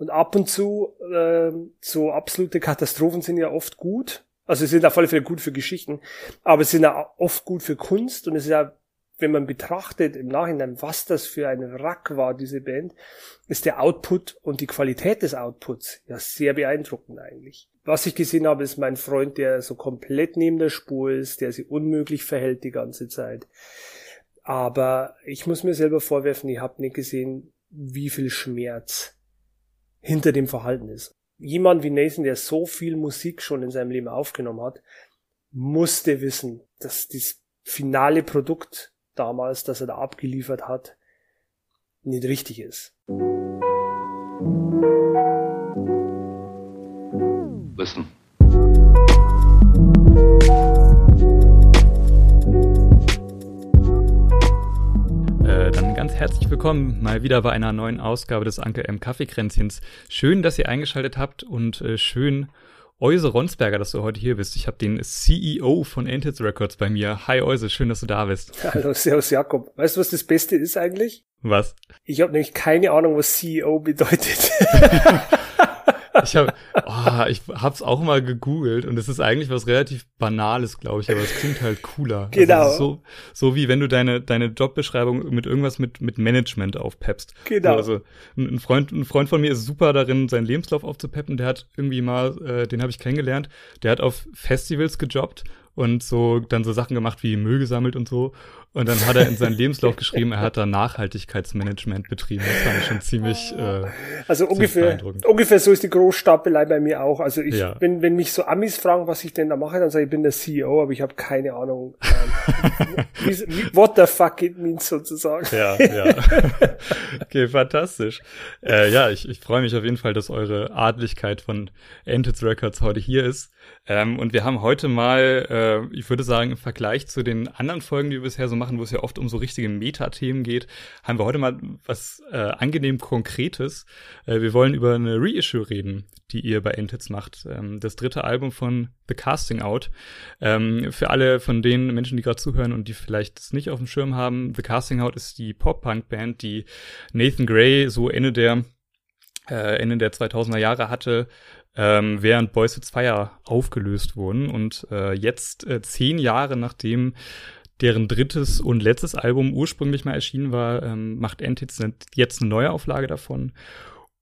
Und ab und zu, äh, so absolute Katastrophen sind ja oft gut. Also sind auf alle Fälle gut für Geschichten, aber sind auch oft gut für Kunst und es ist ja, wenn man betrachtet im Nachhinein, was das für ein Wrack war, diese Band, ist der Output und die Qualität des Outputs ja sehr beeindruckend eigentlich. Was ich gesehen habe, ist mein Freund, der so komplett neben der Spur ist, der sich unmöglich verhält die ganze Zeit. Aber ich muss mir selber vorwerfen, ich habe nicht gesehen, wie viel Schmerz hinter dem Verhalten ist. Jemand wie Nathan, der so viel Musik schon in seinem Leben aufgenommen hat, musste wissen, dass das finale Produkt damals, das er da abgeliefert hat, nicht richtig ist. Listen. Herzlich willkommen mal wieder bei einer neuen Ausgabe des Anke M Kaffeekränzchens. Schön, dass ihr eingeschaltet habt und äh, schön Euse Ronsberger, dass du heute hier bist. Ich habe den CEO von Antids Records bei mir. Hi Euse, schön, dass du da bist. Hallo, Servus Jakob. Weißt du, was das Beste ist eigentlich? Was? Ich habe nämlich keine Ahnung, was CEO bedeutet. Ich habe oh, ich hab's auch mal gegoogelt und es ist eigentlich was relativ Banales, glaube ich, aber es klingt halt cooler. Also Genau. Also so, so wie wenn du deine, deine Jobbeschreibung mit irgendwas mit, mit Management aufpeppst. Genau. So, also ein ein Freund, ein Freund von mir ist super darin, seinen Lebenslauf aufzupeppen. Der hat irgendwie mal, äh, den habe ich kennengelernt, der hat auf Festivals gejobbt und so dann so Sachen gemacht wie Müll gesammelt und so. Und dann hat er in seinen Lebenslauf geschrieben, er hat da Nachhaltigkeitsmanagement betrieben. Das fand ich schon ziemlich äh, Also ungefähr, ungefähr so ist die Großstapelei bei mir auch. Also ich, Ja. wenn, wenn mich so Amis fragen, was ich denn da mache, dann sage ich, ich bin der CEO, aber ich habe keine Ahnung, ähm, what the fuck it means sozusagen. Ja, ja. okay, fantastisch. Äh, ja, ich, ich freue mich auf jeden Fall, dass eure Adligkeit von Entids Records heute hier ist. Ähm, und wir haben heute mal, äh, ich würde sagen, im Vergleich zu den anderen Folgen, die wir bisher so machen, wo es ja oft um so richtige Metathemen geht, haben wir heute mal was äh, angenehm Konkretes. Äh, wir wollen über eine Reissue reden, die ihr bei Entids macht. Ähm, das dritte Album von The Casting Out. Ähm, für alle von den Menschen, die gerade zuhören und die vielleicht das nicht auf dem Schirm haben, The Casting Out ist die Pop-Punk-Band, die Nathan Gray so Ende der äh, Ende der 2000er Jahre hatte, ähm, während Boys It's Fire aufgelöst wurden. Und äh, jetzt, äh, zehn Jahre nachdem deren drittes und letztes Album ursprünglich mal erschienen war, ähm, macht Antids ne- jetzt eine neue Auflage davon.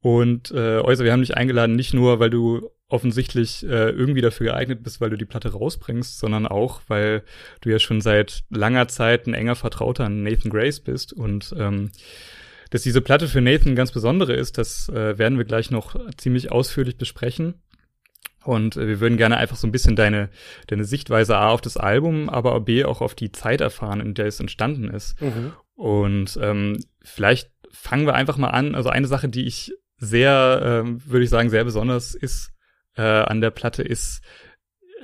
Und äh, Euse, wir haben dich eingeladen, nicht nur, weil du offensichtlich äh, irgendwie dafür geeignet bist, weil du die Platte rausbringst, sondern auch, weil du ja schon seit langer Zeit ein enger Vertrauter an Nathan Grace bist und ähm, dass diese Platte für Nathan ganz besondere ist, das äh, werden wir gleich noch ziemlich ausführlich besprechen. Und äh, wir würden gerne einfach so ein bisschen deine, deine Sichtweise A auf das Album, aber B auch auf die Zeit erfahren, in der es entstanden ist. Mhm. Und ähm, vielleicht fangen wir einfach mal an. Also eine Sache, die ich sehr, ähm, würde ich sagen, sehr besonders ist äh, an der Platte, ist,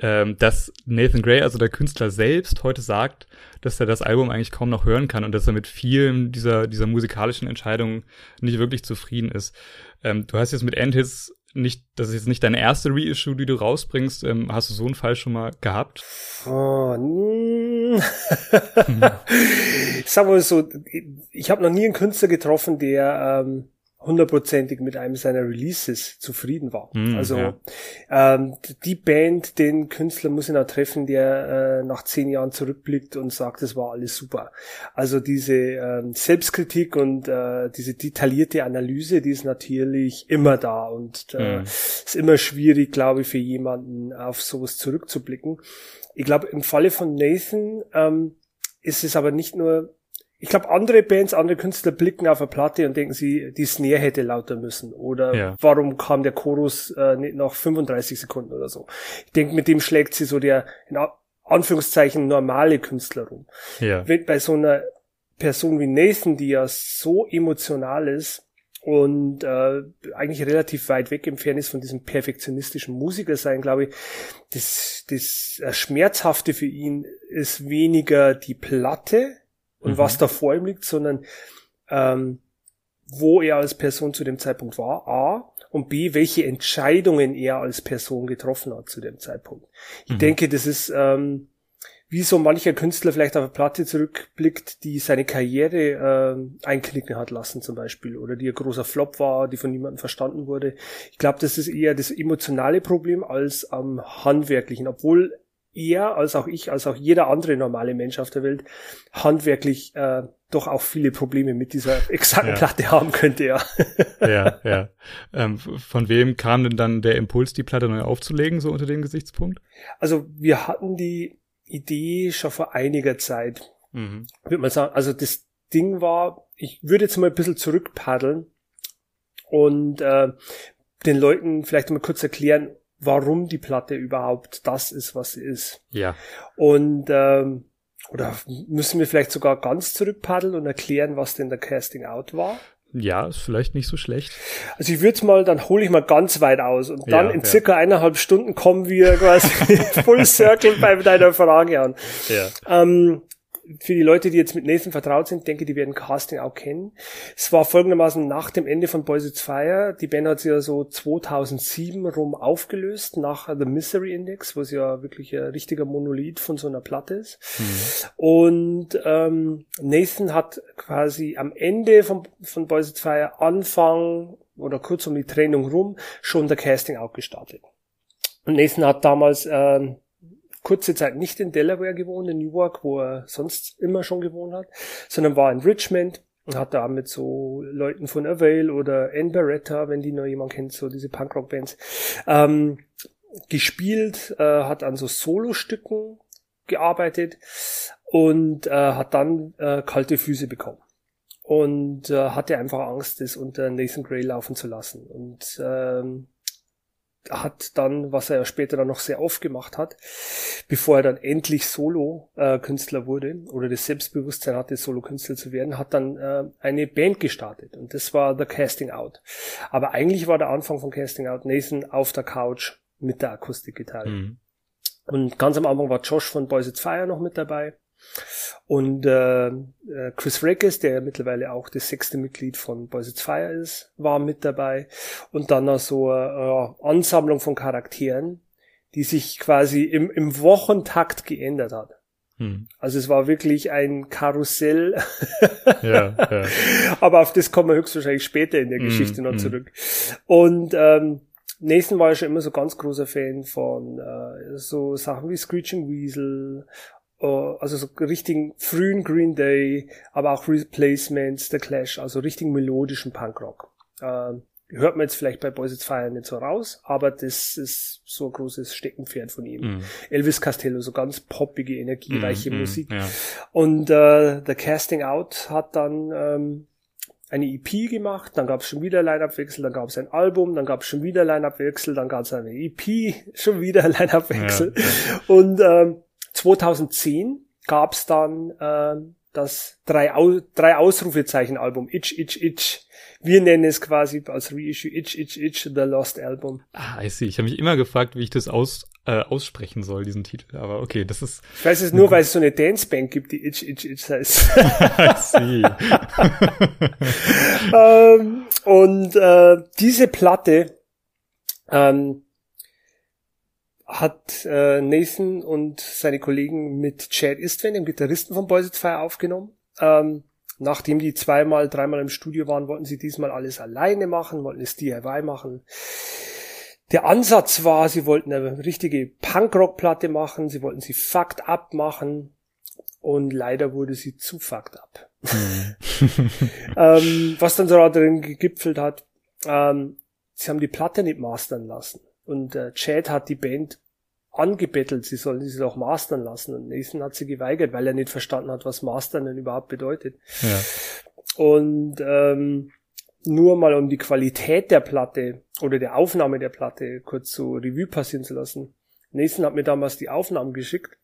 ähm, dass Nathan Gray, also der Künstler selbst, heute sagt, dass er das Album eigentlich kaum noch hören kann und dass er mit vielen dieser, dieser musikalischen Entscheidungen nicht wirklich zufrieden ist. Ähm, du hast jetzt mit Endhits nicht, das ist jetzt nicht deine erste Reissue, die du rausbringst. Ähm, hast du so einen Fall schon mal gehabt? Oh, mm. Sagen wir mal so, ich habe noch nie einen Künstler getroffen, der ähm, hundertprozentig mit einem seiner Releases zufrieden war. Mm, also ja. ähm, die Band, den Künstler muss ich noch treffen, der äh, nach zehn Jahren zurückblickt und sagt, es war alles super. Also diese ähm, Selbstkritik und äh, diese detaillierte Analyse, die ist natürlich immer da und äh, Mm. ist immer schwierig, glaube ich, für jemanden auf sowas zurückzublicken. Ich glaube, im Falle von Nathan ähm, ist es aber nicht nur, ich glaube, andere Bands, andere Künstler blicken auf eine Platte und denken sie, die Snare hätte lauter müssen. Oder Ja. warum kam der Chorus äh, nicht nach 35 Sekunden oder so. Ich denke, mit dem schlägt sie so der, in Anführungszeichen, normale Künstler rum. Ja. Wenn bei so einer Person wie Nathan, die ja so emotional ist und äh, eigentlich relativ weit weg entfernt ist von diesem perfektionistischen Musiker sein, glaube ich, das, das Schmerzhafte für ihn ist weniger die Platte und Mhm. was da vor ihm liegt, sondern ähm, wo er als Person zu dem Zeitpunkt war, A, und B, welche Entscheidungen er als Person getroffen hat zu dem Zeitpunkt. Ich Mhm. denke, das ist ähm, wie so mancher Künstler vielleicht auf eine Platte zurückblickt, die seine Karriere äh, einknicken hat lassen zum Beispiel oder die ein großer Flop war, die von niemandem verstanden wurde. Ich glaube, das ist eher das emotionale Problem als am handwerklichen, obwohl er als auch ich, als auch jeder andere normale Mensch auf der Welt handwerklich äh, doch auch viele Probleme mit dieser exakten ja. Platte haben könnte, ja. ja, ja. Ähm, von wem kam denn dann der Impuls, die Platte neu aufzulegen, so unter dem Gesichtspunkt? Also wir hatten die Idee schon vor einiger Zeit, mhm. würde man sagen. Also das Ding war, ich würde jetzt mal ein bisschen zurückpaddeln und äh, den Leuten vielleicht mal kurz erklären, warum die Platte überhaupt das ist, was sie ist. Ja. Und ähm, oder müssen wir vielleicht sogar ganz zurückpaddeln und erklären, was denn der Casting Out war? Ja, ist vielleicht nicht so schlecht. Also ich würde mal, dann hole ich mal ganz weit aus und dann ja, in circa ja. eineinhalb Stunden kommen wir quasi full circle bei deiner Frage an. Ja. Ähm, für die Leute, die jetzt mit Nathan vertraut sind, denke, die werden Casting auch kennen. Es war folgendermaßen nach dem Ende von Boys It's Fire. Die Band hat sich ja so 2007 rum aufgelöst, nach The Misery Index, wo es ja wirklich ein richtiger Monolith von so einer Platte ist. Mhm. Und ähm, Nathan hat quasi am Ende von, von Boys It's Fire, Anfang oder kurz um die Trennung rum, schon der Casting auch gestartet. Und Nathan hat damals ähm, kurze Zeit nicht in Delaware gewohnt, in Newark, wo er sonst immer schon gewohnt hat, sondern war in Richmond und hat da mit so Leuten von Avail oder Ann Beretta, wenn die noch jemand kennt, so diese Punkrock-Bands, ähm, gespielt, äh, hat an so Solostücken gearbeitet und äh, hat dann äh, kalte Füße bekommen und äh, hatte einfach Angst, das unter Nathan Gray laufen zu lassen. Und ähm, hat dann, was er ja später dann noch sehr oft gemacht hat, bevor er dann endlich Solo-Künstler äh, wurde oder das Selbstbewusstsein hatte, Solo-Künstler zu werden, hat dann äh, eine Band gestartet und das war The Casting Out. Aber eigentlich war der Anfang von Casting Out Nathan auf der Couch mit der Akustikgitarre. Mhm. Und ganz am Anfang war Josh von Boys It's Fire noch mit dabei. Und äh, äh, Chris Reckes, der mittlerweile auch das sechste Mitglied von Boys It's Fire ist, war mit dabei. Und dann noch so eine äh, Ansammlung von Charakteren, die sich quasi im, im Wochentakt geändert hat. Hm. Also es war wirklich ein Karussell. ja, ja. Aber auf das kommen wir höchstwahrscheinlich später in der hm, Geschichte hm, noch zurück. Und ähm, Nathan war ja schon immer so ganz großer Fan von äh, so Sachen wie Screeching Weasel also so richtigen frühen Green Day, aber auch Replacements, The Clash, also richtigen melodischen Punkrock. Äh, hört man jetzt vielleicht bei Boys It's Fire nicht so raus, aber das ist so ein großes Steckenpferd von ihm. Mm. Elvis Costello, so ganz poppige, energiereiche mm, Musik. Mm, ja. Und äh, The Casting Out hat dann ähm, eine EP gemacht, dann gab es schon wieder Line-Up-Wechsel, dann gab es ein Album, dann gab es schon wieder Line-Up-Wechsel, dann gab es eine EP, schon wieder Line-Up-Wechsel. Ja, ja. Und ähm, 2010 gab es dann äh, das drei, Au drei Ausrufezeichen Album Itch Itch Itch. Wir nennen es quasi als Reissue Itch Itch Itch The Lost Album. Ah, I see. Ich habe mich immer gefragt, wie ich das aus äh, aussprechen soll, diesen Titel. Aber okay, das ist. Ich weiß es nur, weil es so eine Danceband gibt, die Itch Itch Itch heißt. I see. ähm, und äh, diese Platte ähm, hat äh, Nathan und seine Kollegen mit Chad Istvan, dem Gitarristen von Boys It's Fire, aufgenommen. Ähm, nachdem die zweimal, dreimal im Studio waren, wollten sie diesmal alles alleine machen, wollten es DIY machen. Der Ansatz war, sie wollten eine richtige Punkrock-Platte machen, sie wollten sie fucked up machen und leider wurde sie zu fucked up. Mhm. ähm, was dann so darin gegipfelt hat, ähm, sie haben die Platte nicht mastern lassen. Und äh, Chad hat die Band angebettelt, sie sollen sie doch mastern lassen. Und Nathan hat sie geweigert, weil er nicht verstanden hat, was Mastern denn überhaupt bedeutet. Ja. Und ähm, nur mal um die Qualität der Platte oder der Aufnahme der Platte kurz so Revue passieren zu lassen. Nathan hat mir damals die Aufnahmen geschickt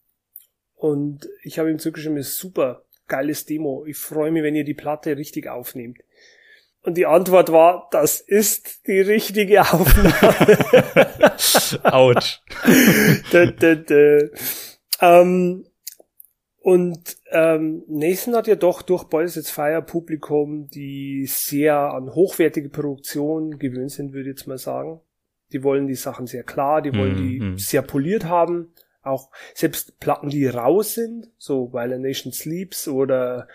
und ich habe ihm zugeschrieben, super geiles Demo. Ich freue mich, wenn ihr die Platte richtig aufnehmt. Und die Antwort war, das ist die richtige Aufnahme. Autsch. dö, dö, dö. Ähm, und ähm, Nathan hat ja doch durch Boys It's Fire Publikum, die sehr an hochwertige Produktion gewöhnt sind, würde ich jetzt mal sagen. Die wollen die Sachen sehr klar, die wollen die mm. sehr poliert haben. Auch selbst Platten, die raus sind, so While a Nation Sleeps oder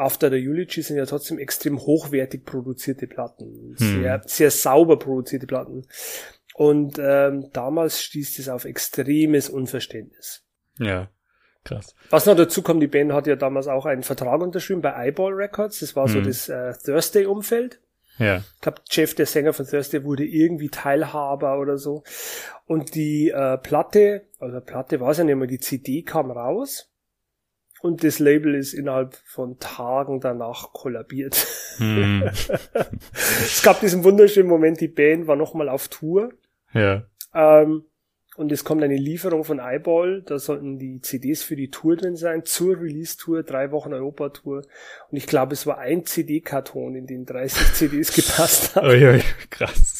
After the Eulogy sind ja trotzdem extrem hochwertig produzierte Platten. Hm. Sehr, sehr sauber produzierte Platten. Und ähm, damals stieß es auf extremes Unverständnis. Ja, krass. Was noch dazu kommt, die Band hat ja damals auch einen Vertrag unterschrieben bei Eyeball Records. Das war hm. so das äh, Thursday-Umfeld. Ja. Ich glaube, Jeff, der Sänger von Thursday, wurde irgendwie Teilhaber oder so. Und die äh, Platte, also Platte war es ja nicht mehr, die CD kam raus. Und das Label ist innerhalb von Tagen danach kollabiert. Hm. es gab diesen wunderschönen Moment, die Band war nochmal auf Tour. Ja. Ähm, und es kommt eine Lieferung von Eyeball, da sollten die CDs für die Tour drin sein, zur Release-Tour, drei Wochen Europa-Tour. Und ich glaube, es war ein CD-Karton, in den 30 CDs gepasst haben. Uiui, krass.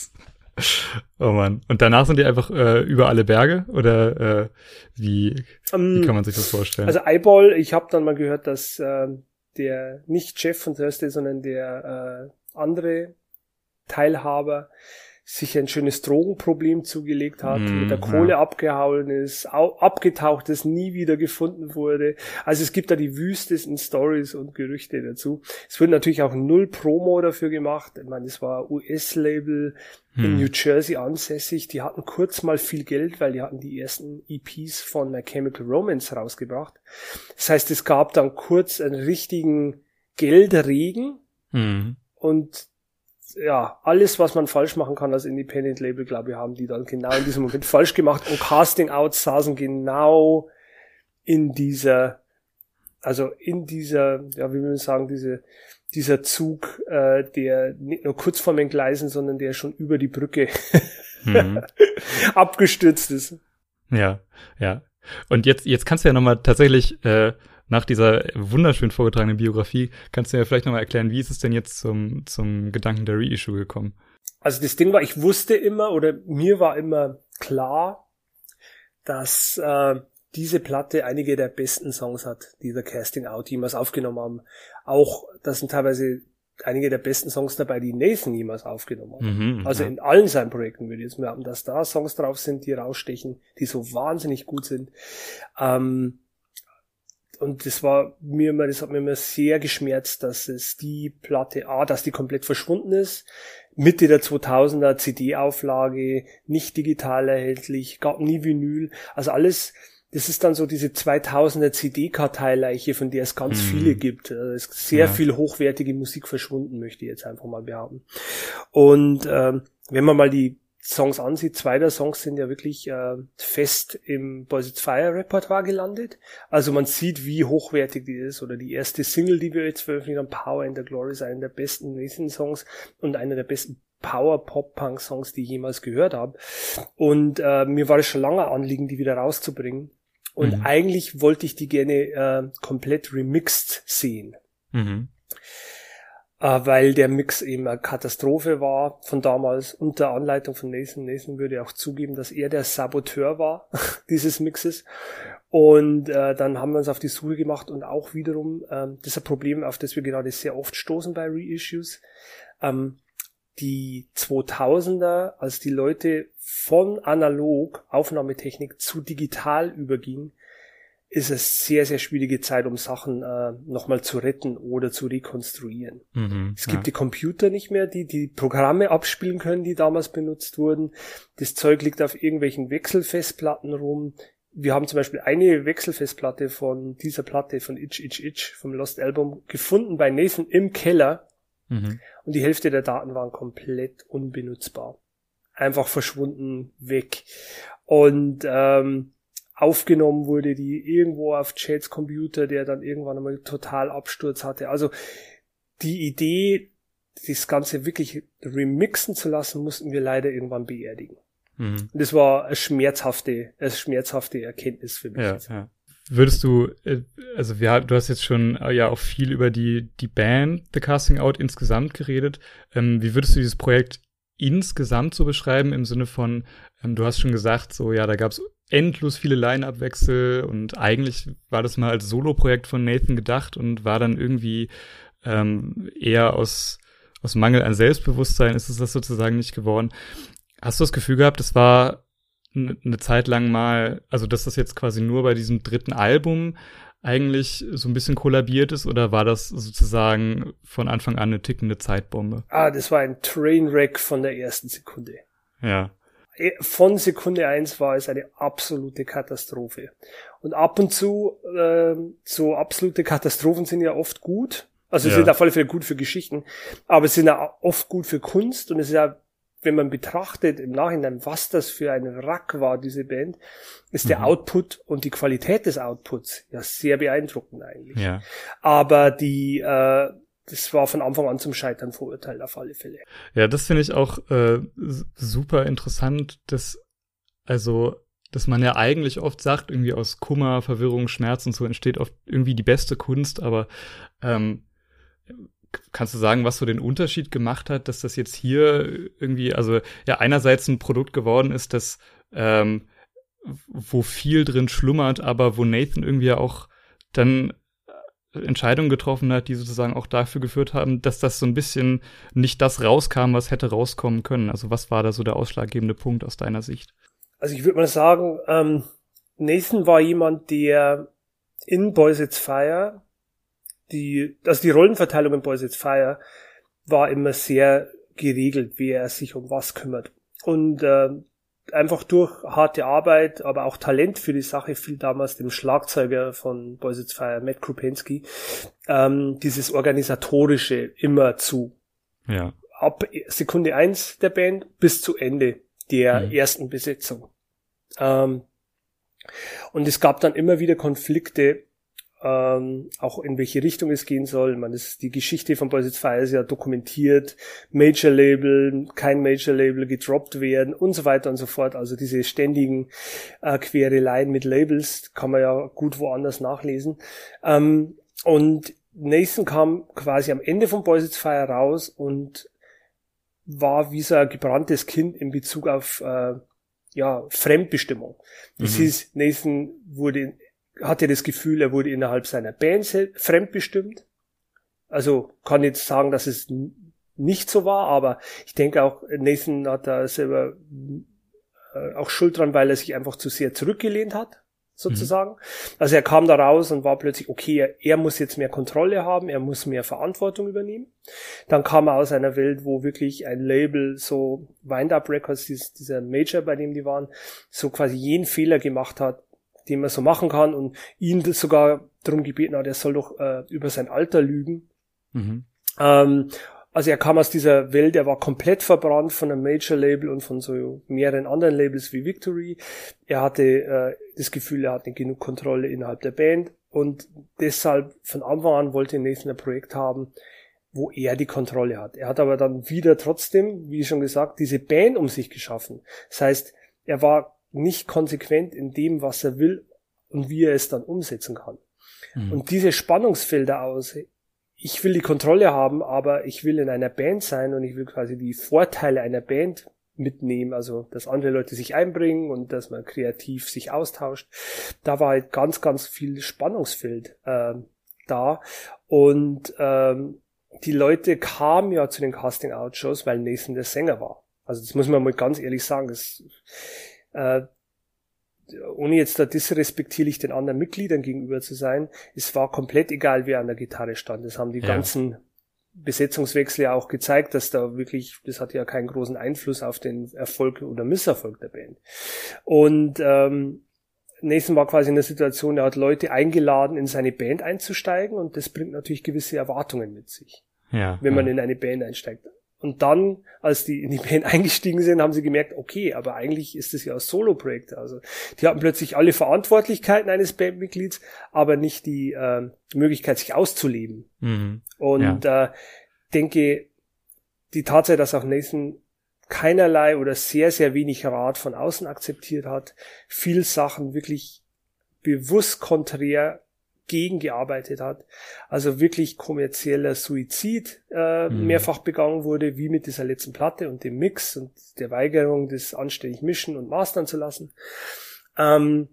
Oh man. Und danach sind die einfach äh, über alle Berge? Oder äh, wie, um, wie ähm, kann man sich das vorstellen? Also Eyeball, ich habe dann mal gehört, dass äh, der nicht Chef von Thursday, sondern der äh, andere Teilhaber sich ein schönes Drogenproblem zugelegt hat, mm, mit der Kohle ja. abgehauen ist, abgetaucht ist, nie wieder gefunden wurde. Also es gibt da die wüstesten Stories und Gerüchte dazu. Es wird natürlich auch null Promo dafür gemacht. Ich meine, es war US-Label mm. in hm. New Jersey ansässig. Die hatten kurz mal viel Geld, weil die hatten die ersten EPs von My Chemical Romance rausgebracht. Das heißt, es gab dann kurz einen richtigen Geldregen. Mm. Und ja, alles, was man falsch machen kann als Independent Label, glaube ich, haben die dann genau in diesem Moment falsch gemacht und Casting Outs saßen genau in dieser, also in dieser, ja, wie will man sagen, diese, dieser Zug, äh, der nicht nur kurz vor den Gleisen, sondern der schon über die Brücke mhm. abgestürzt ist. Ja, ja. Und jetzt, jetzt kannst du ja nochmal tatsächlich äh, nach dieser wunderschön vorgetragenen Biografie, kannst du mir vielleicht nochmal erklären, wie ist es denn jetzt zum, zum Gedanken der Reissue gekommen? Also das Ding war, ich wusste immer oder mir war immer klar, dass äh, diese Platte einige der besten Songs hat, die der Casting Out jemals aufgenommen haben. Auch, das sind teilweise einige der besten Songs dabei, die Nathan jemals aufgenommen hat. Mhm, also ja. in allen seinen Projekten würde ich jetzt merken, dass da Songs drauf sind, die rausstechen, die so wahnsinnig gut sind. Ähm, und das war mir immer, das hat mir immer sehr geschmerzt, dass es die Platte A, dass die komplett verschwunden ist. Mitte der 2000er CD-Auflage, nicht digital erhältlich, gab nie Vinyl. Also alles, das ist dann so diese 2000er CD-Karteileiche, von der es ganz mhm. viele gibt. Also es ist sehr ja. viel hochwertige Musik verschwunden, möchte ich jetzt einfach mal behaupten. Und ähm, wenn man mal die Songs ansieht, zwei der Songs sind ja wirklich äh, fest im Boys It's Fire Repertoire gelandet. Also man sieht, wie hochwertig die ist. Oder die erste Single, die wir jetzt veröffentlicht haben, Power in the Glory, ist einer der besten Nathan-Songs und einer der besten Power-Pop-Punk-Songs, die ich jemals gehört habe. Und äh, mir war es schon lange Anliegen, die wieder rauszubringen. Und mhm. eigentlich wollte ich die gerne äh, komplett remixed sehen. Mhm äh, weil der Mix eben eine Katastrophe war von damals unter Anleitung von Nathan. Nathan würde auch zugeben, dass er der Saboteur war dieses Mixes. Und äh, dann haben wir uns auf die Suche gemacht und auch wiederum, ähm, das ist ein Problem, auf das wir gerade sehr oft stoßen bei Reissues. Ähm, die 2000er, als die Leute von analog Aufnahmetechnik zu digital übergingen, ist es sehr, sehr schwierige Zeit, um Sachen äh, nochmal zu retten oder zu rekonstruieren. Mhm, es gibt ja. die Computer nicht mehr, die die Programme abspielen können, die damals benutzt wurden. Das Zeug liegt auf irgendwelchen Wechselfestplatten rum. Wir haben zum Beispiel eine Wechselfestplatte von dieser Platte von Itch Itch Itch vom Lost Album gefunden bei Nathan im Keller. Mhm. Und die Hälfte der Daten waren komplett unbenutzbar. Einfach verschwunden, weg. Und ähm, aufgenommen wurde, die irgendwo auf Chats Computer, der dann irgendwann einmal total Absturz hatte. Also die Idee, das Ganze wirklich remixen zu lassen, mussten wir leider irgendwann beerdigen. Mhm. Das war eine schmerzhafte, eine schmerzhafte Erkenntnis für mich. Ja, ja. Würdest du, äh, also wir, du hast jetzt schon äh, ja auch viel über die, die Band The Casting Out insgesamt geredet. Ähm, wie würdest du dieses Projekt insgesamt so beschreiben im Sinne von, ähm, du hast schon gesagt, so ja, da gab es endlos viele Line-Up-Wechsel und eigentlich war das mal als Solo-Projekt von Nathan gedacht und war dann irgendwie ähm, eher aus, aus Mangel an Selbstbewusstsein ist es das sozusagen nicht geworden. Hast du das Gefühl gehabt, das war eine Zeit lang mal, also dass das jetzt quasi nur bei diesem dritten Album eigentlich so ein bisschen kollabiert ist oder war das sozusagen von Anfang an eine tickende Zeitbombe? Ah, das war ein Trainwreck von der ersten Sekunde. Ja. Von Sekunde eins war es eine absolute Katastrophe. Und ab und zu, äh, so absolute Katastrophen sind ja oft gut. Also ja. sind auf alle Fälle gut für Geschichten, aber sind ja oft gut für Kunst und es ist ja wenn man betrachtet im Nachhinein, was das für ein Rack war, diese Band, ist der mhm. Output und die Qualität des Outputs ja sehr beeindruckend eigentlich. Ja. Aber die, äh, das war von Anfang an zum Scheitern verurteilt auf alle Fälle. Ja, das finde ich auch äh, super interessant, dass also dass man ja eigentlich oft sagt, irgendwie aus Kummer, Verwirrung, Schmerz und so entsteht oft irgendwie die beste Kunst, aber ähm, kannst du sagen, was so den Unterschied gemacht hat, dass das jetzt hier irgendwie, also ja, einerseits ein Produkt geworden ist, das ähm, wo viel drin schlummert, aber wo Nathan irgendwie auch dann Entscheidungen getroffen hat, die sozusagen auch dafür geführt haben, dass das so ein bisschen nicht das rauskam, was hätte rauskommen können. Also was war da so der ausschlaggebende Punkt aus deiner Sicht? Also ich würde mal sagen, ähm, Nathan war jemand, der in Boys It's Fire die, also die Rollenverteilung in Boys It's Fire war immer sehr geregelt, wer sich um was kümmert. Und äh, einfach durch harte Arbeit, aber auch Talent für die Sache fiel damals dem Schlagzeuger von Boys It's Fire, Matt Krupinski, ähm, dieses Organisatorische immer zu. Ja. Ab Sekunde eins der Band bis zu Ende der mhm. ersten Besetzung. Ähm, und es gab dann immer wieder Konflikte, ähm, auch in welche Richtung es gehen soll. Man ist die Geschichte von Boys It's Fire ist ja dokumentiert, Major Label, kein Major Label gedroppt werden und so weiter und so fort. Also diese ständigen äh, Quereleien mit Labels kann man ja gut woanders nachlesen. Ähm, und Nathan kam quasi am Ende von Boys It's Fire raus und war wie so ein gebranntes Kind in Bezug auf äh, ja, Fremdbestimmung. Das mhm. hieß, Nathan wurde hatte das Gefühl, er wurde innerhalb seiner Band fremdbestimmt. Also kann jetzt sagen, dass es nicht so war, aber ich denke auch, Nathan hat da selber äh, auch Schuld dran, weil er sich einfach zu sehr zurückgelehnt hat, sozusagen. Mhm. Also er kam da raus und war plötzlich, okay, er, er, muss jetzt mehr Kontrolle haben, er muss mehr Verantwortung übernehmen. Dann kam er aus einer Welt, wo wirklich ein Label, so Wind Up Records, dieser Major, bei dem die waren, so quasi jeden Fehler gemacht hat, den man so machen kann und ihn das sogar darum gebeten hat, er soll doch äh, über sein Alter lügen. Mhm. Ähm, also er kam aus dieser Welt, er war komplett verbrannt von einem Major-Label und von so mehreren anderen Labels wie Victory. Er hatte äh, das Gefühl, er hatte genug Kontrolle innerhalb der Band und deshalb von Anfang an wollte Nathan ein Projekt haben, wo er die Kontrolle hat. Er hat aber dann wieder trotzdem, wie schon gesagt, diese Band um sich geschaffen. Das heißt, er war nicht konsequent in dem, was er will und wie er es dann umsetzen kann. Mhm. Und diese Spannungsfelder aus, ich will die Kontrolle haben, aber ich will in einer Band sein und ich will quasi die Vorteile einer Band mitnehmen, also dass andere Leute sich einbringen und dass man kreativ sich austauscht. Da war halt ganz, ganz viel Spannungsfeld äh, da und ähm, die Leute kamen ja zu den Casting-Out-Shows, weil Nathan der Sänger war. Also das muss man mal ganz ehrlich sagen. Das, äh, ohne jetzt da disrespektierlich den anderen Mitgliedern gegenüber zu sein, es war komplett egal, wer an der Gitarre stand. Das haben die ja. ganzen Besetzungswechsel ja auch gezeigt, dass da wirklich, das hat ja keinen großen Einfluss auf den Erfolg oder Misserfolg der Band. Und ähm, Nathan war quasi in der Situation, er hat Leute eingeladen, in seine Band einzusteigen und das bringt natürlich gewisse Erwartungen mit sich, ja, wenn man ja. in eine Band einsteigt. Und dann, als die in die Band eingestiegen sind, haben sie gemerkt, okay, aber eigentlich ist das ja ein Solo-Projekt. Also die hatten plötzlich alle Verantwortlichkeiten eines Bandmitglieds, aber nicht die äh, Möglichkeit, sich auszuleben. Mhm. Und ja. äh, denke, die Tatsache, dass auch Nathan keinerlei oder sehr, sehr wenig Rat von außen akzeptiert hat, viel Sachen wirklich bewusst konträr gegengearbeitet hat. Also wirklich kommerzieller Suizid äh, mhm. mehrfach begangen wurde, wie mit dieser letzten Platte und dem Mix und der Weigerung, das anständig mischen und mastern zu lassen. Ähm,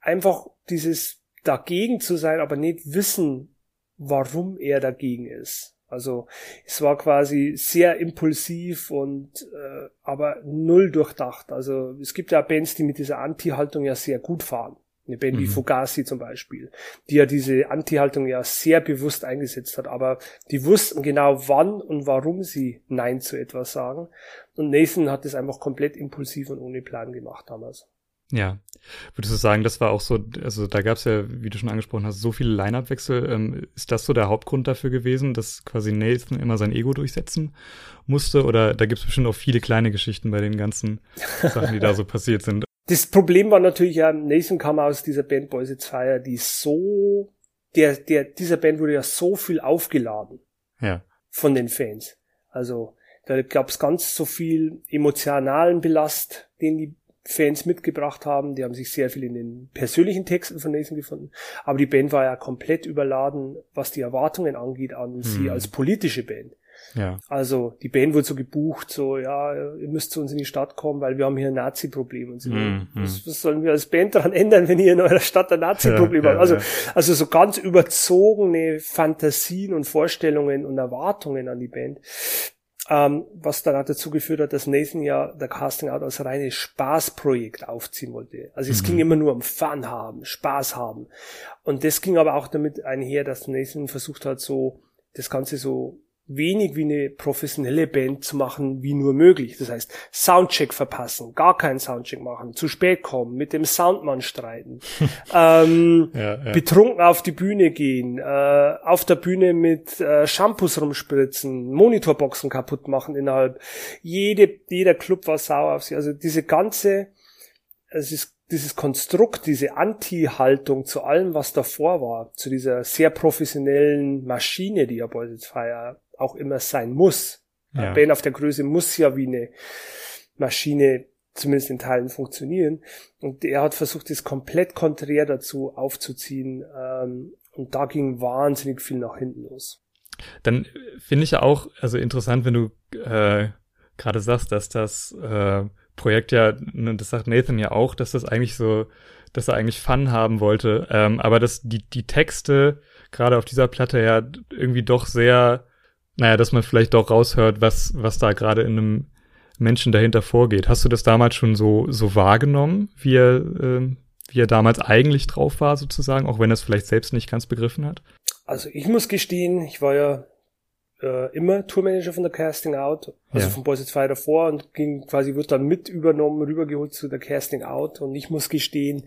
einfach dieses dagegen zu sein, aber nicht wissen, warum er dagegen ist. Also es war quasi sehr impulsiv und äh, aber null durchdacht. Also es gibt ja Bands, die mit dieser Anti-Haltung ja sehr gut fahren. Eine Band mhm. wie Fugazi zum Beispiel, die ja diese Anti-Haltung ja sehr bewusst eingesetzt hat, aber die wussten genau wann und warum sie Nein zu etwas sagen. Und Nathan hat das einfach komplett impulsiv und ohne Plan gemacht damals. Ja. Würdest du sagen, das war auch so, also da gab es ja, wie du schon angesprochen hast, so viele Line-Up-Wechsel. Ähm, ist das so der Hauptgrund dafür gewesen, dass quasi Nathan immer sein Ego durchsetzen musste? Oder da gibt es bestimmt auch viele kleine Geschichten bei den ganzen Sachen, die da so passiert sind? Das Problem war natürlich ja, Nathan kam aus dieser Band Boys It's Fire, die so, der, der, dieser Band wurde ja so viel aufgeladen. Ja. Von den Fans. Also, da gab es ganz so viel emotionalen Belast, den die Fans mitgebracht haben. Die haben sich sehr viel in den persönlichen Texten von Nathan gefunden. Aber die Band war ja komplett überladen, was die Erwartungen angeht an mhm. sie als politische Band. Ja. Also die Band wurde so gebucht, so ja, ihr müsst zu uns in die Stadt kommen, weil wir haben hier ein Nazi-Problem. Und so, mm, was, was, sollen wir als Band daran ändern, wenn ihr in eurer Stadt ein Nazi-Problem ja, habt? also, ja. also so ganz überzogene Fantasien und Vorstellungen und Erwartungen an die Band. Ähm, was dann auch dazu geführt hat, dass Nathan ja der Casting Out als reines Spaßprojekt aufziehen wollte. Also es mhm. ging immer nur um Fun haben, Spaß haben. Und das ging aber auch damit einher, dass Nathan versucht hat, so das Ganze so wenig wie eine professionelle Band zu machen, wie nur möglich. Das heißt, Soundcheck verpassen, gar keinen Soundcheck machen, zu spät kommen, mit dem Soundmann streiten, ähm, ja, ja. betrunken auf die Bühne gehen, äh, auf der Bühne mit äh, Shampoos rumspritzen, Monitorboxen kaputt machen innerhalb. Jede, jeder Club war sauer auf sie. Also diese ganze, es ist dieses Konstrukt, diese Anti-Haltung zu allem, was davor war, zu dieser sehr professionellen Maschine, die ja Fire auch immer sein muss. Ja. Band auf der Größe muss ja wie eine Maschine zumindest in Teilen funktionieren. Und er hat versucht, das komplett konträr dazu aufzuziehen. Ähm, und da ging wahnsinnig viel nach hinten los. Dann finde ich ja auch, also interessant, wenn du äh, gerade sagst, dass das äh, Projekt ja, ne, das sagt Nathan ja auch, dass das eigentlich so, dass er eigentlich Fun haben wollte, ähm, aber dass die, die Texte gerade auf dieser Platte ja irgendwie doch sehr, naja, dass man vielleicht doch raushört, was, was da gerade in einem Menschen dahinter vorgeht. Hast du das damals schon so, so wahrgenommen, wie er, äh, wie er damals eigentlich drauf war, sozusagen, auch wenn er es vielleicht selbst nicht ganz begriffen hat? Also ich muss gestehen, ich war ja äh, immer Tourmanager von der Casting Out, also ja. von Boys It's Fire davor und ging quasi, wird dann mit übernommen, rübergeholt zu der Casting Out und ich muss gestehen,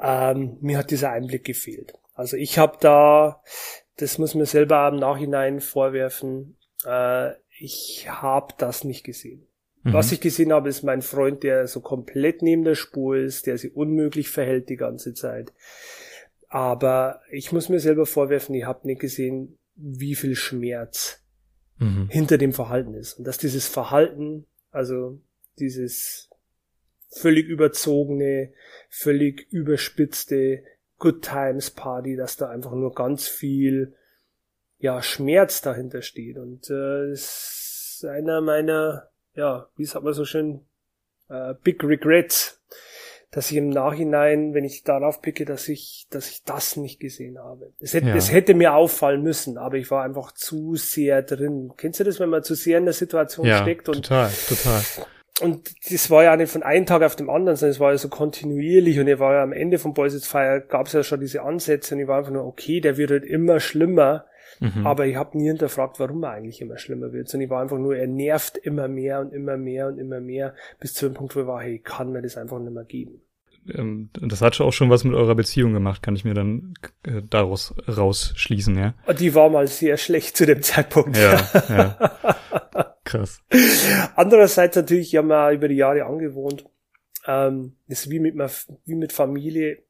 ähm, mir hat dieser Einblick gefehlt. Also ich habe da, das muss mir selber im Nachhinein vorwerfen, äh, ich habe das nicht gesehen. Mhm. Was ich gesehen habe, ist mein Freund, der so komplett neben der Spur ist, der sich unmöglich verhält die ganze Zeit. Aber ich muss mir selber vorwerfen, ich habe nicht gesehen, wie viel Schmerz mhm. hinter dem Verhalten ist. Und dass dieses Verhalten, also dieses völlig überzogene, völlig überspitzte Good Times Party, dass da einfach nur ganz viel ja Schmerz dahinter steht und äh, ist einer meiner ja wie sagt man so schön äh, Big Regrets dass ich im Nachhinein, wenn ich darauf blicke, dass ich, dass ich das nicht gesehen habe. Es hätte, ja. es hätte mir auffallen müssen, aber ich war einfach zu sehr drin. Kennst du das, wenn man zu sehr in der Situation ja, steckt? Und, total, total. Und das war ja nicht von einem Tag auf dem anderen, sondern es war ja so kontinuierlich und ich war ja am Ende von Boys It's Fire, gab es ja schon diese Ansätze und ich war einfach nur, okay, der wird halt immer schlimmer. Mhm. Aber ich habe nie hinterfragt, warum er eigentlich immer schlimmer wird. Sondern ich war einfach nur, er nervt immer mehr und immer mehr und immer mehr, bis zu dem Punkt, wo ich war, hey, kann mir das einfach nicht mehr geben ähm, das hat auch schon was mit eurer Beziehung gemacht, kann ich mir dann äh, daraus rausschließen, ja. Die war mal sehr schlecht zu dem Zeitpunkt. Ja, ja. Krass. Andererseits natürlich, haben wir über die Jahre angewohnt. Ähm, ist wie mit, wie mit Familie.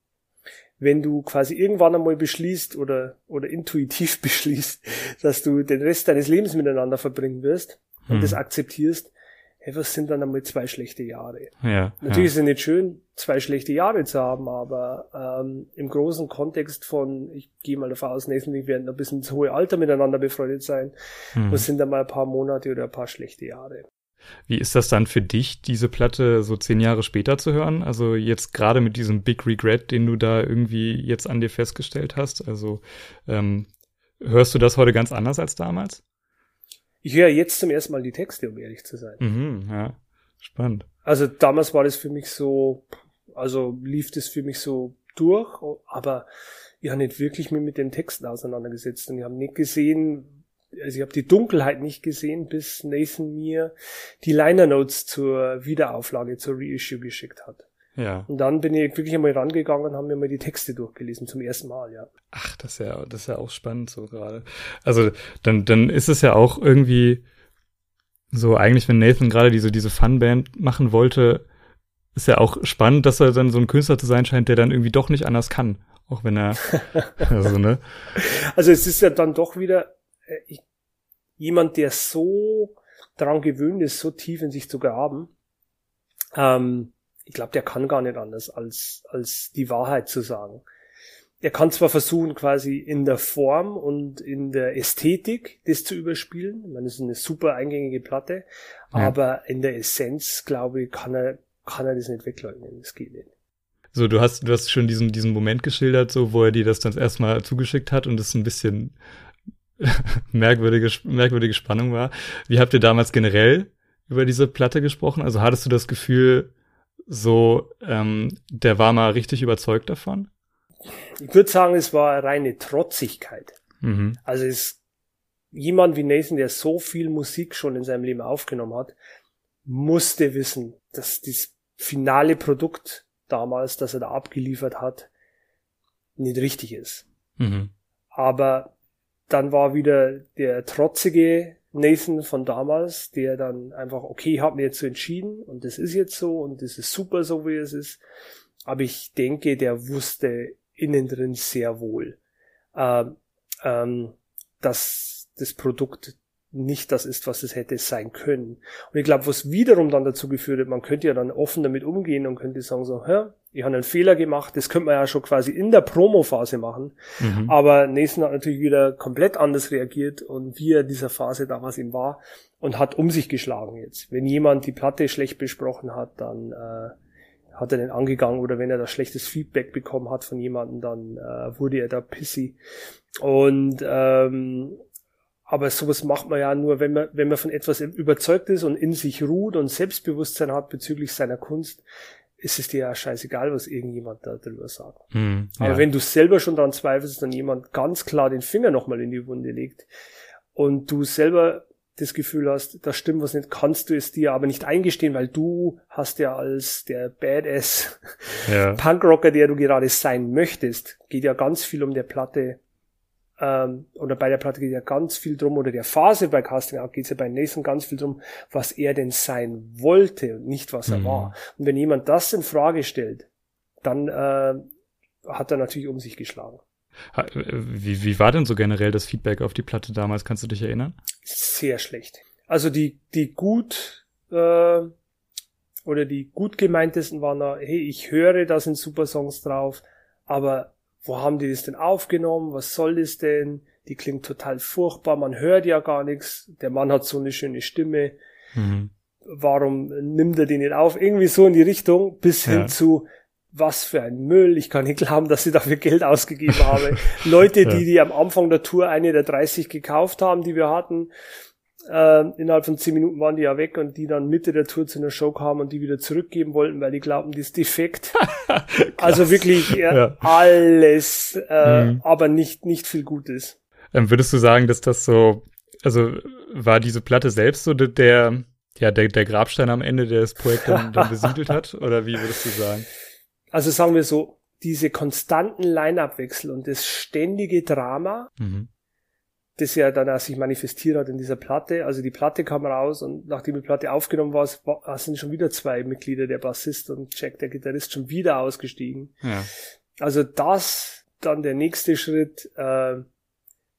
Wenn du quasi irgendwann einmal beschließt oder, oder intuitiv beschließt, dass du den Rest deines Lebens miteinander verbringen wirst und hm. das akzeptierst, hey, was sind dann einmal zwei schlechte Jahre? Ja, Natürlich ja. ist es nicht schön, zwei schlechte Jahre zu haben, aber ähm, im großen Kontext von, ich gehe mal davon aus, nächsten wir werden ein bisschen ins hohe Alter miteinander befreundet sein, hm. was sind dann mal ein paar Monate oder ein paar schlechte Jahre. Wie ist das dann für dich, diese Platte so zehn Jahre später zu hören? Also jetzt gerade mit diesem Big Regret, den du da irgendwie jetzt an dir festgestellt hast. Also ähm, hörst du das heute ganz anders als damals? Ich höre jetzt zum ersten Mal die Texte, um ehrlich zu sein. Mhm, ja, spannend. Also damals war das für mich so, also lief das für mich so durch, aber ich habe nicht wirklich mich mit den Texten auseinandergesetzt und ich habe nicht gesehen, also ich habe die Dunkelheit nicht gesehen, bis Nathan mir die Liner Notes zur Wiederauflage, zur Reissue geschickt hat. Ja. Und dann bin ich wirklich einmal rangegangen und haben mir mal die Texte durchgelesen, zum ersten Mal, ja. Ach, das ist ja, das ist ja auch spannend so gerade. Also, dann, dann ist es ja auch irgendwie so, eigentlich, wenn Nathan gerade diese, diese Funband machen wollte, ist ja auch spannend, dass er dann so ein Künstler zu sein scheint, der dann irgendwie doch nicht anders kann. Auch wenn er, also, ne? Also, es ist ja dann doch wieder, äh, ich, jemand, der so daran gewöhnt ist, so tief in sich zu graben, ähm, ich glaube, der kann gar nicht anders, als, als die Wahrheit zu sagen. Er kann zwar versuchen, quasi in der Form und in der Ästhetik das zu überspielen. Ich meine, das ist eine super eingängige Platte, ja. aber in der Essenz, glaube ich, kann er, kann er das nicht wegleugnen. Das geht nicht. So, du hast, du hast schon diesen, diesen Moment geschildert, so, wo er dir das dann erstmal zugeschickt hat und es ein bisschen merkwürdige, merkwürdige Spannung war. Wie habt ihr damals generell über diese Platte gesprochen? Also hattest du das Gefühl, so, ähm, der war mal richtig überzeugt davon? Ich würde sagen, es war reine Trotzigkeit. Mhm. Also es jemand wie Nathan, der so viel Musik schon in seinem Leben aufgenommen hat, musste wissen, dass das finale Produkt damals, das er da abgeliefert hat, nicht richtig ist. Mhm. Aber dann war wieder der trotzige Nathan von damals, der dann einfach, okay, ich habe mir jetzt so entschieden und das ist jetzt so und das ist super so, wie es ist. Aber ich denke, der wusste innen drin sehr wohl, äh, ähm, dass das Produkt nicht das ist, was es hätte sein können. Und ich glaube, was wiederum dann dazu geführt hat, man könnte ja dann offen damit umgehen und könnte sagen so, hä, ich habe einen Fehler gemacht, das könnte man ja schon quasi in der Promo-Phase machen. Mhm. Aber Nathan hat natürlich wieder komplett anders reagiert und wie er dieser Phase damals ihm war und hat um sich geschlagen jetzt. Wenn jemand die Platte schlecht besprochen hat, dann äh, hat er den angegangen oder wenn er da schlechtes Feedback bekommen hat von jemandem, dann äh, wurde er da pissy. Und ähm, aber sowas macht man ja nur, wenn man, wenn man von etwas überzeugt ist und in sich ruht und Selbstbewusstsein hat bezüglich seiner Kunst, ist es dir ja scheißegal, was irgendjemand da drüber sagt. Mm, ja. Aber wenn du selber schon daran zweifelst, dann jemand ganz klar den Finger nochmal in die Wunde legt und du selber das Gefühl hast, da stimmt was nicht, kannst du es dir aber nicht eingestehen, weil du hast ja als der Badass ja. Punkrocker, der du gerade sein möchtest, geht ja ganz viel um der Platte ähm, oder bei der Platte geht ja ganz viel drum, oder der Phase bei Casting Out geht es ja bei Nathan ganz viel drum, was er denn sein wollte und nicht was er mhm. war. Und wenn jemand das in Frage stellt, dann äh, hat er natürlich um sich geschlagen. Wie, wie war denn so generell das Feedback auf die Platte damals? Kannst du dich erinnern? Sehr schlecht. Also die, die gut äh, oder die gut gemeintesten waren da, hey, ich höre, da sind super Songs drauf, aber wo haben die das denn aufgenommen? Was soll das denn? Die klingt total furchtbar, man hört ja gar nichts. Der Mann hat so eine schöne Stimme. Mhm. Warum nimmt er den nicht auf? Irgendwie so in die Richtung, bis ja. hin zu, was für ein Müll. Ich kann nicht glauben, dass sie dafür Geld ausgegeben habe. Leute, die, die am Anfang der Tour eine der 30 gekauft haben, die wir hatten, äh, innerhalb von zehn Minuten waren die ja weg und die dann Mitte der Tour zu einer Show kamen und die wieder zurückgeben wollten, weil die glaubten, die ist defekt. also wirklich ja, ja. alles, äh, mhm. aber nicht, nicht viel Gutes. Ähm, würdest du sagen, dass das so, also war diese Platte selbst so der, ja, der, der Grabstein am Ende, der das Projekt dann, dann besiedelt hat? Oder wie würdest du sagen? Also sagen wir so, diese konstanten Line-Up-Wechsel und das ständige Drama, mhm das ja dann auch sich manifestiert hat in dieser Platte. Also die Platte kam raus und nachdem die Platte aufgenommen war, sind schon wieder zwei Mitglieder, der Bassist und Jack, der Gitarrist, schon wieder ausgestiegen. Ja. Also das, dann der nächste Schritt, äh,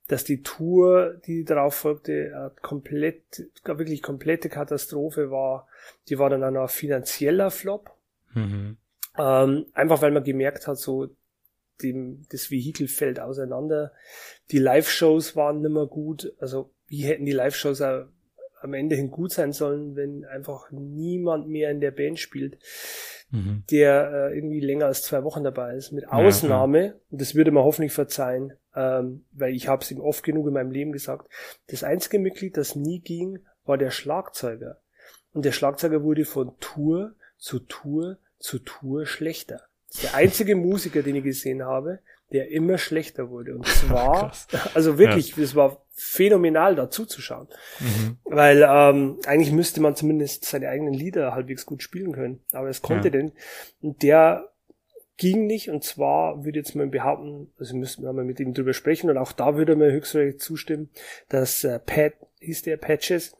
dass die Tour, die darauf folgte, äh, komplett, wirklich komplette Katastrophe war. Die war dann auch noch finanzieller Flop. Mhm. Ähm, einfach weil man gemerkt hat, so dem, das Vehikel fällt auseinander. Die Live-Shows waren nimmer gut. Also wie hätten die Live-Shows am Ende hin gut sein sollen, wenn einfach niemand mehr in der Band spielt. mhm. der äh, irgendwie länger als zwei Wochen dabei ist. Mit Ausnahme, ja, ja. und das würde man hoffentlich verzeihen, ähm, weil ich habe es ihm oft genug in meinem Leben gesagt, das einzige Mitglied, das nie ging, war der Schlagzeuger. Und der Schlagzeuger wurde von Tour zu Tour zu Tour schlechter. Das ist der einzige Musiker, den ich gesehen habe, der immer schlechter wurde. Und zwar, also wirklich, ja. das war phänomenal dazu zu schauen. Mhm. Weil ähm, eigentlich müsste man zumindest seine eigenen Lieder halbwegs gut spielen können. Aber es konnte ja. denn. Und der ging nicht. Und zwar würde jetzt mal behaupten, also müssten wir mal mit ihm drüber sprechen. Und auch da würde man höchstwahrscheinlich zustimmen, dass äh, Pat, hieß der Patches,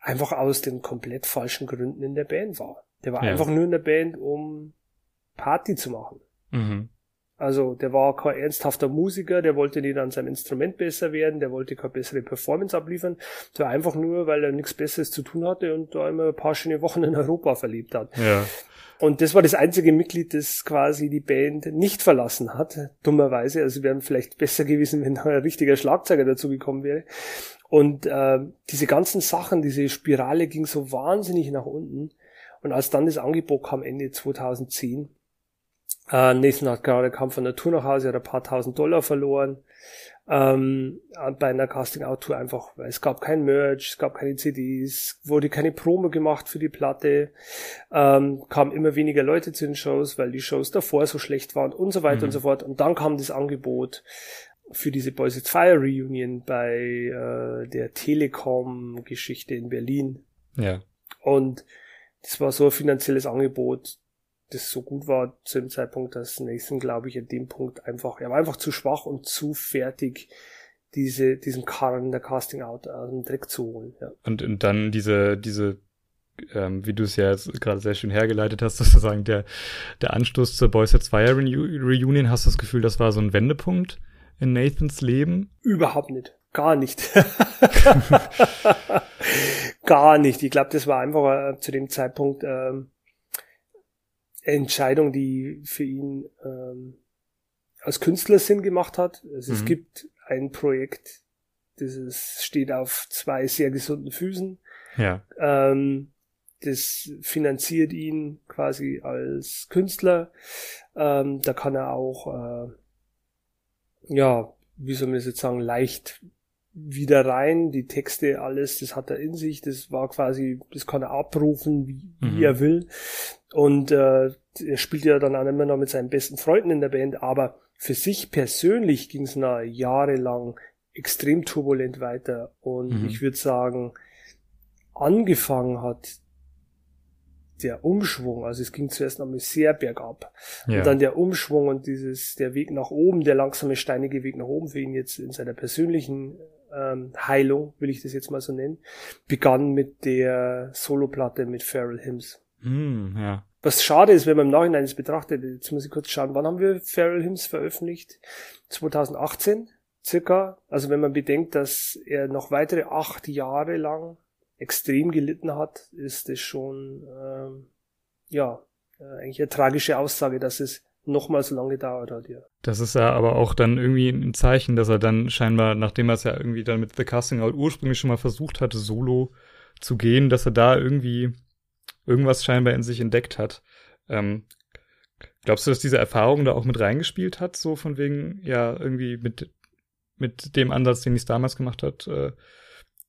einfach aus den komplett falschen Gründen in der Band war. Der war ja. einfach nur in der Band, um Party zu machen. Mhm. Also der war kein ernsthafter Musiker, der wollte nicht an seinem Instrument besser werden, der wollte keine bessere Performance abliefern. Der war einfach nur, weil er nichts Besseres zu tun hatte und da immer ein paar schöne Wochen in Europa verlebt hat. Ja. Und das war das einzige Mitglied, das quasi die Band nicht verlassen hat, dummerweise. Also wären vielleicht besser gewesen, wenn ein richtiger Schlagzeuger dazu gekommen wäre. Und äh, diese ganzen Sachen, diese Spirale ging so wahnsinnig nach unten. Und als dann das Angebot kam Ende 2010, äh, Nathan hat gerade kam von der Tour nach Hause, hat ein paar tausend Dollar verloren. Ähm, bei einer Casting-Out-Tour einfach, weil es gab kein Merch, es gab keine CDs, wurde keine Promo gemacht für die Platte, ähm, kamen immer weniger Leute zu den Shows, weil die Shows davor so schlecht waren und so weiter mhm. und so fort. Und dann kam das Angebot für diese Boys It's Fire Reunion bei äh, der Telekom-Geschichte in Berlin. Ja. Und das war so ein finanzielles Angebot, das so gut war zu dem Zeitpunkt, dass Nathan, glaube ich, an dem Punkt einfach, er war einfach zu schwach und zu fertig, diese, diesen Karren der Casting Out aus dem Dreck zu holen. Ja. Und, und dann diese, diese, ähm, wie du es ja jetzt gerade sehr schön hergeleitet hast, sozusagen der, der Anstoß zur Boys at Fire Reunion, hast du das Gefühl, das war so ein Wendepunkt in Nathans Leben? Überhaupt nicht. Gar nicht. Gar nicht. Ich glaube, das war einfach äh, zu dem Zeitpunkt ähm, Entscheidung, die für ihn ähm, als Künstler Sinn gemacht hat. Also mhm. es gibt ein Projekt, das ist, steht auf zwei sehr gesunden Füßen. Ja. Ähm, das finanziert ihn quasi als Künstler. Ähm, da kann er auch, äh, ja, wie soll man das jetzt sagen, leicht wieder rein, die Texte, alles, das hat er in sich, das war quasi, das kann er abrufen, wie, mhm. wie er will. Und äh, er spielt ja dann auch immer noch mit seinen besten Freunden in der Band, aber für sich persönlich ging es nach jahrelang extrem turbulent weiter. Und mhm. ich würde sagen, angefangen hat der Umschwung, also es ging zuerst einmal sehr bergab. Ja. Und dann der Umschwung und dieses, der Weg nach oben, der langsame steinige Weg nach oben für ihn jetzt in seiner persönlichen ähm, Heilung, will ich das jetzt mal so nennen, begann mit der Soloplatte mit Feral Hymns. Mm, ja. Was schade ist, wenn man im Nachhinein es betrachtet, jetzt muss ich kurz schauen, wann haben wir Feral Hymns veröffentlicht? 2018 circa. Also wenn man bedenkt, dass er noch weitere acht Jahre lang extrem gelitten hat, ist es schon ähm, ja äh, eigentlich eine tragische Aussage, dass es nochmal so lange gedauert hat, ja. Das ist ja aber auch dann irgendwie ein Zeichen, dass er dann scheinbar, nachdem er es ja irgendwie dann mit The Casting Out ursprünglich schon mal versucht hatte, solo zu gehen, dass er da irgendwie irgendwas scheinbar in sich entdeckt hat. Ähm, glaubst du, dass diese Erfahrung da auch mit reingespielt hat, so von wegen, ja, irgendwie mit, mit dem Ansatz, den ich damals gemacht hat, äh,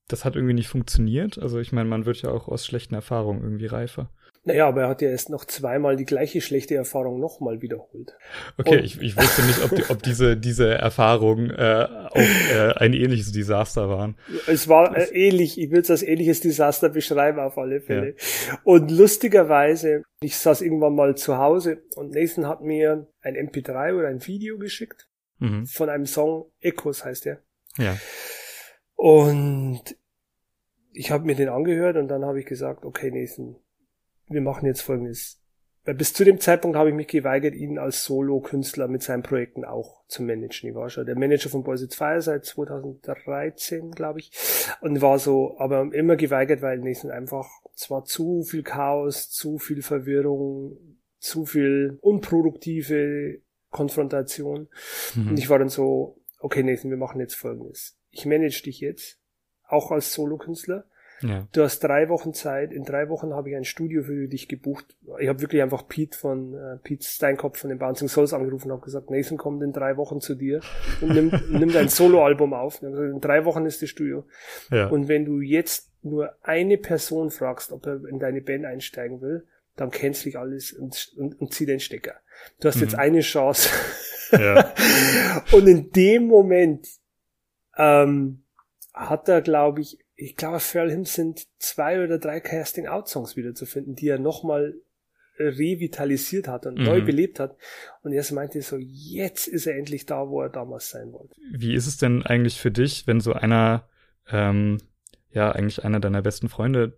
das hat irgendwie nicht funktioniert? Also ich meine, man wird ja auch aus schlechten Erfahrungen irgendwie reifer. Naja, aber er hat ja erst noch zweimal die gleiche schlechte Erfahrung nochmal wiederholt. Okay, ich, ich wusste nicht, ob, die, ob diese, diese Erfahrungen äh, auch äh, ein ähnliches Desaster waren. Es war äh, ähnlich, ich würde es als ähnliches Desaster beschreiben auf alle Fälle. Ja. Und lustigerweise, ich saß irgendwann mal zu Hause und Nathan hat mir ein MP3 oder ein Video geschickt mhm. von einem Song, Echos heißt der. Ja. Und ich habe mir den angehört und dann habe ich gesagt, okay, Nathan, wir machen jetzt folgendes. Weil bis zu dem Zeitpunkt habe ich mich geweigert, ihn als Solo-Künstler mit seinen Projekten auch zu managen. Ich war schon der Manager von Boys It's Fire seit 2013, glaube ich. Und war so, aber immer geweigert, weil Nathan einfach, es war zu viel Chaos, zu viel Verwirrung, zu viel unproduktive Konfrontation. Mhm. Und ich war dann so, okay Nathan, wir machen jetzt folgendes. Ich manage dich jetzt, auch als Solo-Künstler. Ja. Du hast drei Wochen Zeit. In drei Wochen habe ich ein Studio für dich gebucht. Ich habe wirklich einfach Pete von äh, Pete Steinkopf von den Bouncing Souls angerufen und habe gesagt, Nathan kommt in drei Wochen zu dir und nimmt, nimmt ein Soloalbum auf. In drei Wochen ist das Studio. Ja. Und wenn du jetzt nur eine Person fragst, ob er in deine Band einsteigen will, dann kennst du dich alles und, und, und zieh den Stecker. Du hast mhm. jetzt eine Chance. Ja. und in dem Moment ähm, hat er, glaube ich, ich glaube, für Him sind zwei oder drei Casting-Out-Songs wieder zu finden, die er nochmal revitalisiert hat und mhm. neu belebt hat. Und er meinte so, jetzt ist er endlich da, wo er damals sein wollte. Wie ist es denn eigentlich für dich, wenn so einer, ähm, ja, eigentlich einer deiner besten Freunde,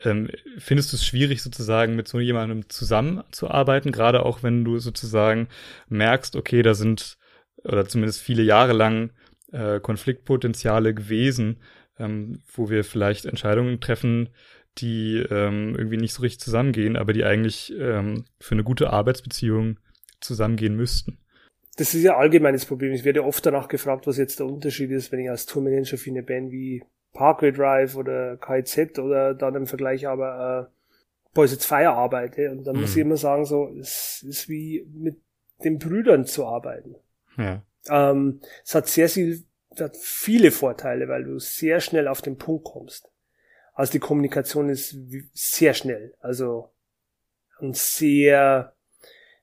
ähm, findest du es schwierig, sozusagen mit so jemandem zusammenzuarbeiten, gerade auch wenn du sozusagen merkst, okay, da sind oder zumindest viele Jahre lang äh, Konfliktpotenziale gewesen, ähm, wo wir vielleicht Entscheidungen treffen, die ähm, irgendwie nicht so richtig zusammengehen, aber die eigentlich ähm, für eine gute Arbeitsbeziehung zusammengehen müssten. Das ist ja allgemeines Problem. Ich werde oft danach gefragt, was jetzt der Unterschied ist, wenn ich als Tourmanager für eine Band wie Parkway Drive oder KZ oder dann im Vergleich aber äh, Boys It's Fire arbeite. Und dann mhm. muss ich immer sagen, so, es ist wie mit den Brüdern zu arbeiten. Ja. Ähm, es hat sehr viel, hat viele Vorteile, weil du sehr schnell auf den Punkt kommst. Also die Kommunikation ist sehr schnell. Also und sehr,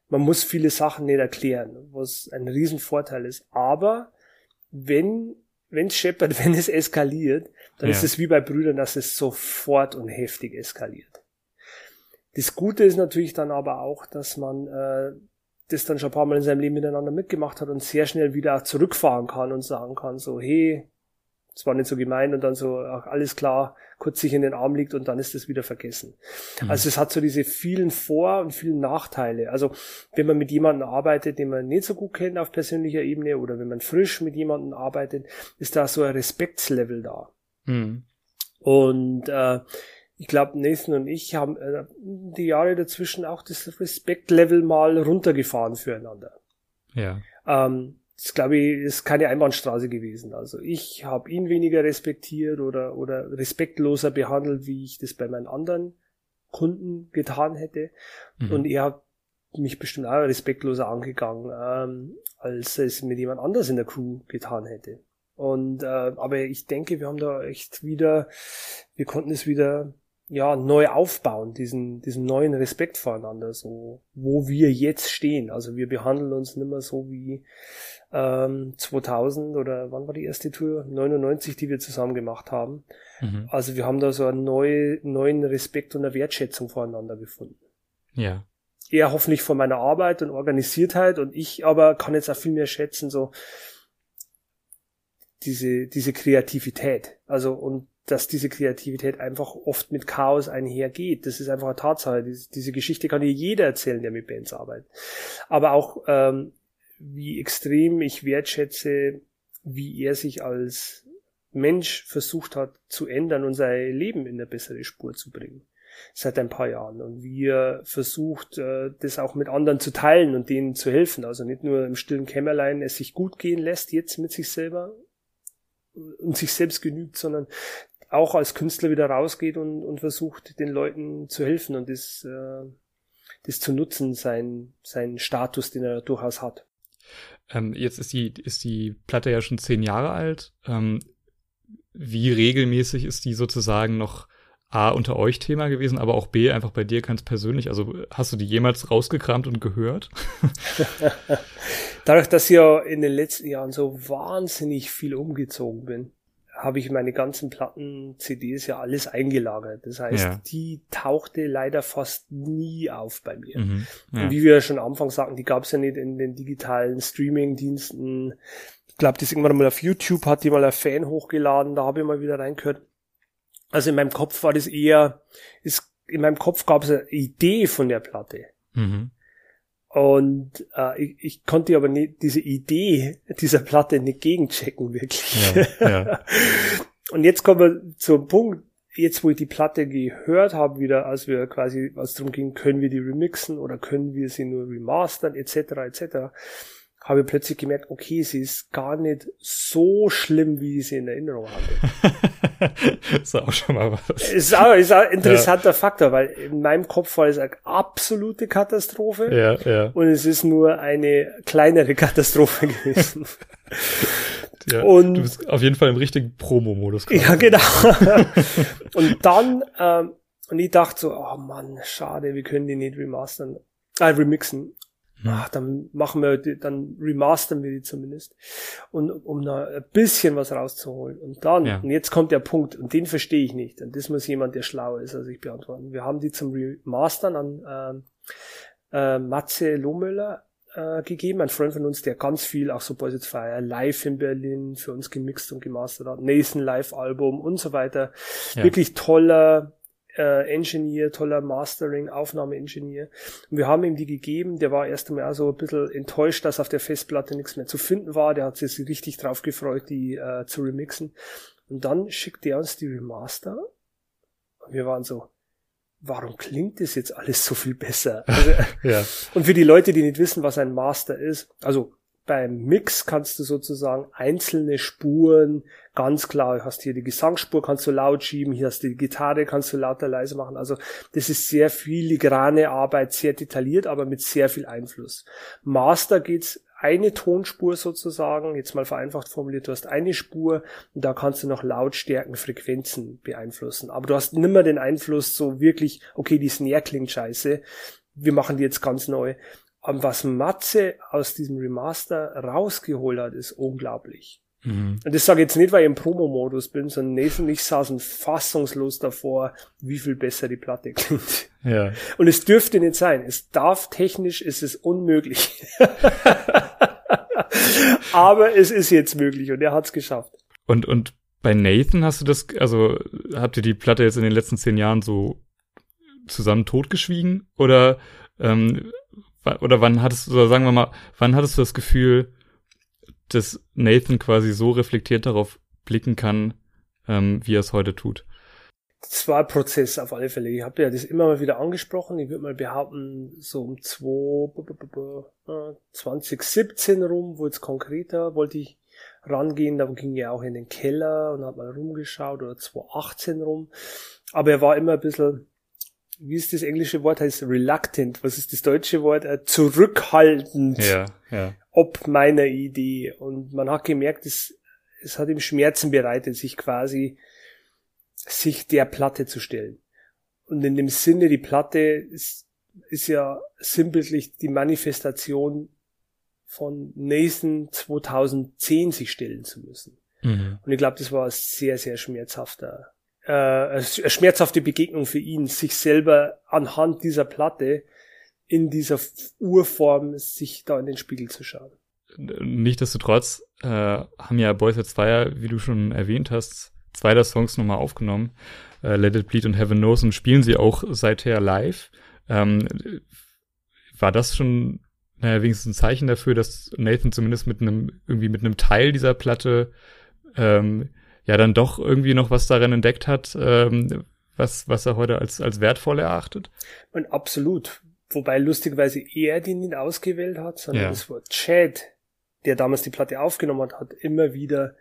man muss viele Sachen nicht erklären, was ein Riesenvorteil ist. Aber wenn wenn es scheppert, wenn es eskaliert, dann ja. ist es wie bei Brüdern, dass es sofort und heftig eskaliert. Das Gute ist natürlich dann aber auch, dass man äh, das dann schon ein paar Mal in seinem Leben miteinander mitgemacht hat und sehr schnell wieder zurückfahren kann und sagen kann, so, hey, es war nicht so gemein und dann so, ach, alles klar, kurz sich in den Arm liegt und dann ist es wieder vergessen. Mhm. Also es hat so diese vielen Vor- und vielen Nachteile. Also wenn man mit jemandem arbeitet, den man nicht so gut kennt auf persönlicher Ebene oder wenn man frisch mit jemandem arbeitet, ist da so ein Respektslevel da. Mhm. Und äh, ich glaube, Nathan und ich haben äh, die Jahre dazwischen auch das Respektlevel mal runtergefahren füreinander. Ja. Ähm, das glaube ich ist keine Einbahnstraße gewesen. Also ich habe ihn weniger respektiert oder oder respektloser behandelt, wie ich das bei meinen anderen Kunden getan hätte. Mhm. Und er hat mich bestimmt auch respektloser angegangen, ähm, als es mit jemand anders in der Crew getan hätte. Und äh, aber ich denke, wir haben da echt wieder, wir konnten es wieder ja, neu aufbauen, diesen, diesen neuen Respekt voreinander, so, wo wir jetzt stehen. Also wir behandeln uns nicht mehr so wie ähm, 2000 oder wann war die erste Tour? 99, die wir zusammen gemacht haben. Mhm. Also wir haben da so einen neue, neuen Respekt und eine Wertschätzung voreinander gefunden. Ja. Er hoffentlich von meiner Arbeit und Organisiertheit und ich aber kann jetzt auch viel mehr schätzen, so diese, diese Kreativität. Also und dass diese Kreativität einfach oft mit Chaos einhergeht. Das ist einfach eine Tatsache. Diese, diese Geschichte kann dir jeder erzählen, der mit Bands arbeitet. Aber auch, ähm, wie extrem ich wertschätze, wie er sich als Mensch versucht hat zu ändern und sein Leben in eine bessere Spur zu bringen. Seit ein paar Jahren. Und wie er versucht, äh, das auch mit anderen zu teilen und denen zu helfen. Also nicht nur im stillen Kämmerlein es sich gut gehen lässt, jetzt mit sich selber und sich selbst genügt, sondern auch als Künstler wieder rausgeht und, und versucht, den Leuten zu helfen und das, äh, das zu nutzen, sein, sein Status, den er durchaus hat. Ähm, jetzt ist die, ist die Platte ja schon zehn Jahre alt. Ähm, wie regelmäßig ist die sozusagen noch A unter euch Thema gewesen, aber auch B einfach bei dir ganz persönlich? Also hast du die jemals rausgekramt und gehört? Dadurch, dass ich ja in den letzten Jahren so wahnsinnig viel umgezogen bin, habe ich meine ganzen Platten, CDs ja alles eingelagert. Das heißt, ja. die tauchte leider fast nie auf bei mir. Mhm, ja. Und wie wir schon am Anfang sagten, die gab es ja nicht in den digitalen Streaming-Diensten. Ich glaube, das irgendwann mal auf YouTube hat die mal ein Fan hochgeladen, da habe ich mal wieder reingehört. Also in meinem Kopf war das eher, ist, in meinem Kopf gab es eine Idee von der Platte. Mhm. Und äh, ich, ich konnte aber nicht diese Idee dieser Platte nicht gegenchecken, wirklich. Ja, ja. Und jetzt kommen wir zum Punkt, jetzt wo ich die Platte gehört habe, wieder, als wir quasi, als darum ging, können wir die remixen oder können wir sie nur remastern, etc., etc., habe ich plötzlich gemerkt, okay, sie ist gar nicht so schlimm, wie ich sie in Erinnerung hatte. ist auch schon mal was. Ist auch, ist auch ein interessanter ja. Faktor, weil in meinem Kopf war es eine absolute Katastrophe. Ja, ja. Und es ist nur eine kleinere Katastrophe gewesen. Ja, und du bist auf jeden Fall im richtigen Promo-Modus. Ja, genau. und dann, ähm, und ich dachte so, oh Mann, schade, wir können die nicht remastern, äh, remixen. Ach, dann machen wir, die, dann remastern wir die zumindest. Und um da ein bisschen was rauszuholen. Und dann, ja. und jetzt kommt der Punkt, und den verstehe ich nicht. Und das muss jemand, der schlau ist, als ich beantworten. Wir haben die zum Remastern an äh, äh, Matze Lohmüller äh, gegeben, ein Freund von uns, der ganz viel, auch so Boys It's Fire, live in Berlin für uns gemixt und gemastert hat, Nathan Live-Album und so weiter. Ja. Wirklich toller äh, Engineer, toller Mastering, Aufnahme-Engineer. Und wir haben ihm die gegeben, der war erst einmal so ein bisschen enttäuscht, dass auf der Festplatte nichts mehr zu finden war. Der hat sich richtig drauf gefreut, die äh, zu remixen. Und dann schickt er uns die Remaster. Und wir waren so, warum klingt das jetzt alles so viel besser? Also, ja. Und für die Leute, die nicht wissen, was ein Master ist, also beim Mix kannst du sozusagen einzelne Spuren ganz klar, hast hier die Gesangsspur, kannst du laut schieben, hier hast du die Gitarre, kannst du lauter leise machen. Also das ist sehr filigrane Arbeit, sehr detailliert, aber mit sehr viel Einfluss. Master geht's eine Tonspur sozusagen, jetzt mal vereinfacht formuliert, du hast eine Spur und da kannst du noch Lautstärken, Frequenzen beeinflussen. Aber du hast nimmer den Einfluss so wirklich, okay, die Snare klingt scheiße, wir machen die jetzt ganz neu. Und was Matze aus diesem Remaster rausgeholt hat, ist unglaublich. Mhm. Und das sage ich jetzt nicht, weil ich im Promo-Modus bin, sondern Nathan und ich saßen fassungslos davor, wie viel besser die Platte klingt. Ja. Und es dürfte nicht sein. Es darf technisch, ist es unmöglich. Aber es ist jetzt möglich und er hat es geschafft. Und, und bei Nathan hast du das, also habt ihr die Platte jetzt in den letzten zehn Jahren so zusammen totgeschwiegen? Oder ähm, oder wann hattest du, oder sagen wir mal, wann hattest du das Gefühl, dass Nathan quasi so reflektiert darauf blicken kann, ähm, wie er es heute tut? Das war ein Prozess auf alle Fälle. Ich habe ja das immer mal wieder angesprochen. Ich würde mal behaupten, so um 2017 rum, wo jetzt konkreter wollte ich rangehen. Da ging er auch in den Keller und hat mal rumgeschaut oder 2018 rum. Aber er war immer ein bisschen wie ist das englische Wort heißt reluctant, was ist das deutsche Wort? Äh, zurückhaltend. Ja, ja. Ob meiner Idee. Und man hat gemerkt, es, es hat ihm Schmerzen bereitet, sich quasi, sich der Platte zu stellen. Und in dem Sinne, die Platte ist, ist ja sinnbildlich die Manifestation von Nathan 2010 sich stellen zu müssen. Mhm. Und ich glaube, das war ein sehr, sehr schmerzhafter äh, schmerzhafte Begegnung für ihn, sich selber anhand dieser Platte in dieser Urform sich da in den Spiegel zu schauen. Nichtsdestotrotz äh, haben ja Boys at Fire, wie du schon erwähnt hast, zwei der Songs nochmal aufgenommen, äh, Let It Bleed und Heaven Knows, und spielen sie auch seither live. Ähm, war das schon naja, wenigstens ein Zeichen dafür, dass Nathan zumindest mit einem, irgendwie mit einem Teil dieser Platte ähm, ja dann doch irgendwie noch was darin entdeckt hat, ähm, was, was er heute als, als wertvoll erachtet. Und absolut. Wobei lustigerweise er den nicht ausgewählt hat, sondern ja. das war Chad, der damals die Platte aufgenommen hat, hat immer wieder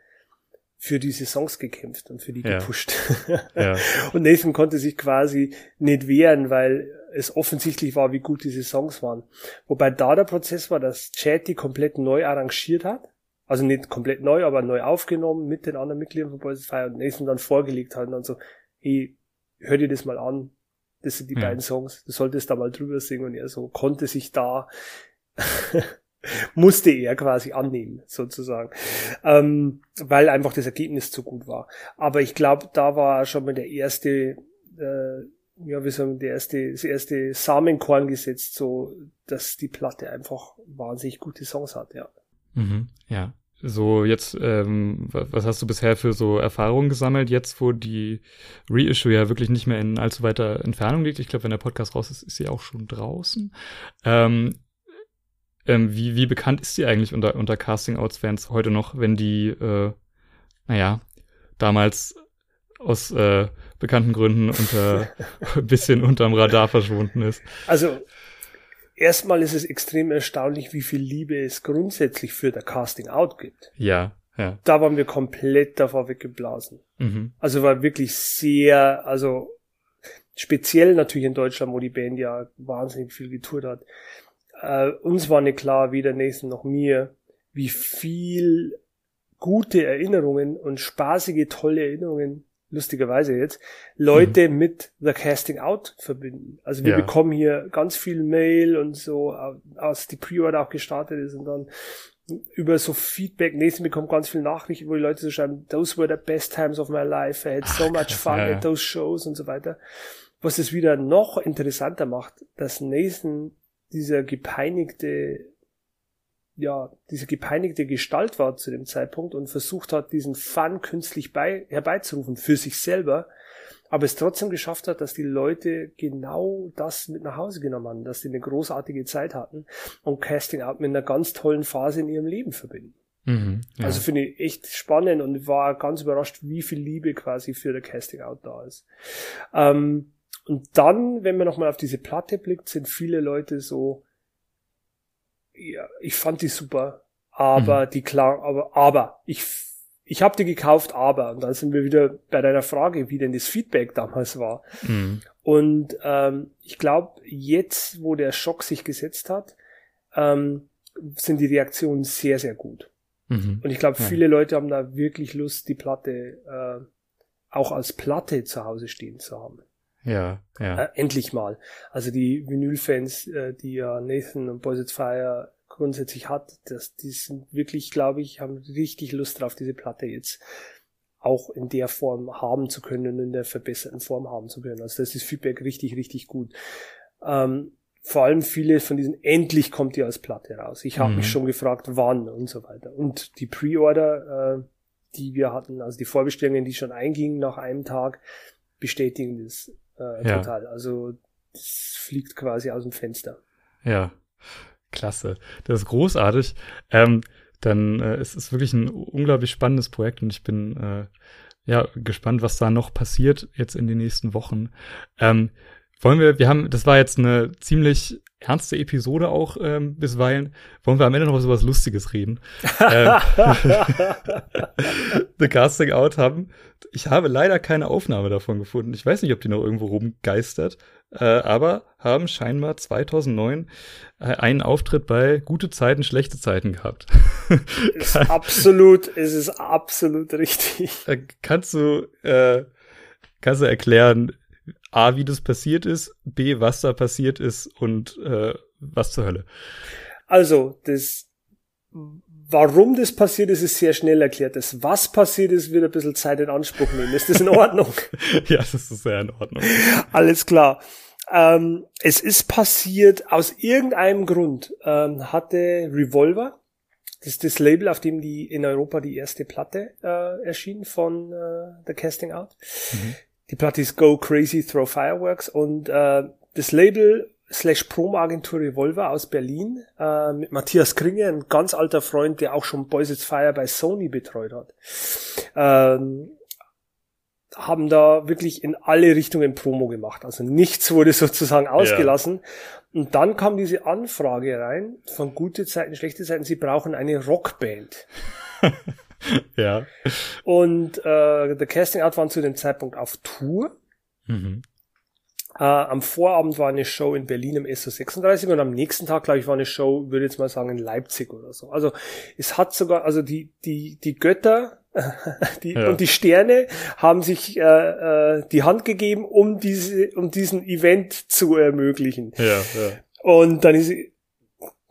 für diese Songs gekämpft und für die ja. gepusht. ja. Und Nathan konnte sich quasi nicht wehren, weil es offensichtlich war, wie gut diese Songs waren. Wobei da der Prozess war, dass Chad die komplett neu arrangiert hat also nicht komplett neu, aber neu aufgenommen mit den anderen Mitgliedern von Boys Fire und Nathan dann vorgelegt hat und dann so, hey, hör dir das mal an, das sind die ja. beiden Songs, du solltest da mal drüber singen und er so konnte sich da, musste er quasi annehmen, sozusagen, ähm, weil einfach das Ergebnis zu gut war. Aber ich glaube, da war schon mal der erste, äh, ja, wie sagen, der erste, das erste Samenkorn gesetzt, so, dass die Platte einfach wahnsinnig gute Songs hat, ja. Mhm, ja. So, jetzt, ähm, was hast du bisher für so Erfahrungen gesammelt, jetzt wo die Reissue ja wirklich nicht mehr in allzu weiter Entfernung liegt? Ich glaube, wenn der Podcast raus ist, ist sie auch schon draußen. Ähm, ähm, wie, wie bekannt ist sie eigentlich unter, unter Casting-Outs-Fans heute noch, wenn die, äh, naja, damals aus äh, bekannten Gründen unter ein bisschen unterm Radar verschwunden ist? Also erstmal ist es extrem erstaunlich, wie viel Liebe es grundsätzlich für der Casting Out gibt. Ja, ja. Da waren wir komplett davor weggeblasen. Mhm. Also war wirklich sehr, also speziell natürlich in Deutschland, wo die Band ja wahnsinnig viel getourt hat. Äh, uns war nicht klar, weder Nathan noch mir, wie viel gute Erinnerungen und spaßige, tolle Erinnerungen, lustigerweise jetzt, Leute mhm. mit The Casting Out verbinden. Also wir Ja. bekommen hier ganz viel Mail und so, als die Pre-Order auch gestartet ist und dann über so Feedback, Nathan bekommt ganz viel Nachrichten, wo die Leute so schreiben, those were the best times of my life, I had so Ach, much krass, fun ja, ja. at those shows und so weiter. Was es wieder noch interessanter macht, dass Nathan dieser gepeinigte, ja, diese gepeinigte Gestalt war zu dem Zeitpunkt und versucht hat, diesen Fun künstlich bei, herbeizurufen für sich selber, aber es trotzdem geschafft hat, dass die Leute genau das mit nach Hause genommen haben, dass sie eine großartige Zeit hatten und Casting Out mit einer ganz tollen Phase in ihrem Leben verbinden. Mhm. Ja. Also finde ich echt spannend und war ganz überrascht, wie viel Liebe quasi für der Casting Out da ist. Ähm, und dann, wenn man nochmal auf diese Platte blickt, sind viele Leute so, ja, ich fand die super, aber die klar, aber, aber, ich, ich habe die gekauft, aber, und dann sind wir wieder bei deiner Frage, wie denn das Feedback damals war. mhm. Und ähm, ich glaube, jetzt, wo der Schock sich gesetzt hat, ähm, sind die Reaktionen sehr, sehr gut. Mhm. Und ich glaube, Ja. viele Leute haben da wirklich Lust, die Platte äh, auch als Platte zu Hause stehen zu haben. Ja, ja. Äh, endlich mal. Also die Vinyl-Fans, äh, die ja Nathan und Boys at Fire grundsätzlich hat, das, die sind wirklich, glaube ich, haben richtig Lust drauf, diese Platte jetzt auch in der Form haben zu können und in der verbesserten Form haben zu können. Also das ist Feedback richtig, richtig gut. Ähm, vor allem viele von diesen, endlich kommt die als Platte raus. Ich habe Mhm. mich schon gefragt, wann und so weiter. Und die Pre-Order, äh, die wir hatten, also die Vorbestellungen, die schon eingingen nach einem Tag, bestätigen das äh, Ja. total. Also das fliegt quasi aus dem Fenster. Ja, klasse. Das ist großartig. Ähm, dann äh, es ist wirklich ein unglaublich spannendes Projekt und ich bin äh, ja gespannt, was da noch passiert jetzt in den nächsten Wochen. Ähm, wollen wir, wir haben, das war jetzt eine ziemlich ernste Episode auch ähm, bisweilen. Wollen wir am Ende noch über was Lustiges reden? ähm, The Casting Out haben. Ich habe leider keine Aufnahme davon gefunden. Ich weiß nicht, ob die noch irgendwo rumgeistert, äh, aber haben scheinbar 2009 äh, einen Auftritt bei Gute Zeiten, Schlechte Zeiten gehabt. ist absolut, es ist absolut richtig. Äh, kannst du, äh, kannst du erklären, A, wie das passiert ist, B, was da passiert ist und äh, was zur Hölle? Also, das, warum das passiert ist, ist sehr schnell erklärt. Das, was passiert ist, wird ein bisschen Zeit in Anspruch nehmen. Ist das in Ordnung? ja, das ist sehr in Ordnung. Alles klar. Ähm, es ist passiert, aus irgendeinem Grund ähm, hatte Revolver, das ist das Label, auf dem die in Europa die erste Platte äh, erschien von äh, The Casting Out. Mhm. Die Platte ist Go Crazy Throw Fireworks und äh, das Label slash Promo-Agentur Revolver aus Berlin äh, mit Matthias Kringe, ein ganz alter Freund, der auch schon Boys It's Fire bei Sony betreut hat. Ähm, haben da wirklich in alle Richtungen Promo gemacht. Also nichts wurde sozusagen ausgelassen. Und dann kam diese Anfrage rein von gute Zeiten, schlechte Zeiten, sie brauchen eine Rockband. Ja. Und äh, The Casting Out waren zu dem Zeitpunkt auf Tour. Mhm. Äh, am Vorabend war eine Show in Berlin im SO36 und am nächsten Tag, glaube ich, war eine Show, würde ich jetzt mal sagen, in Leipzig oder so. Also es hat sogar, also die, die, die Götter die, Ja. und die Sterne haben sich äh, äh, die Hand gegeben, um diese, um diesen Event zu ermöglichen. Ja, ja. Und dann ist,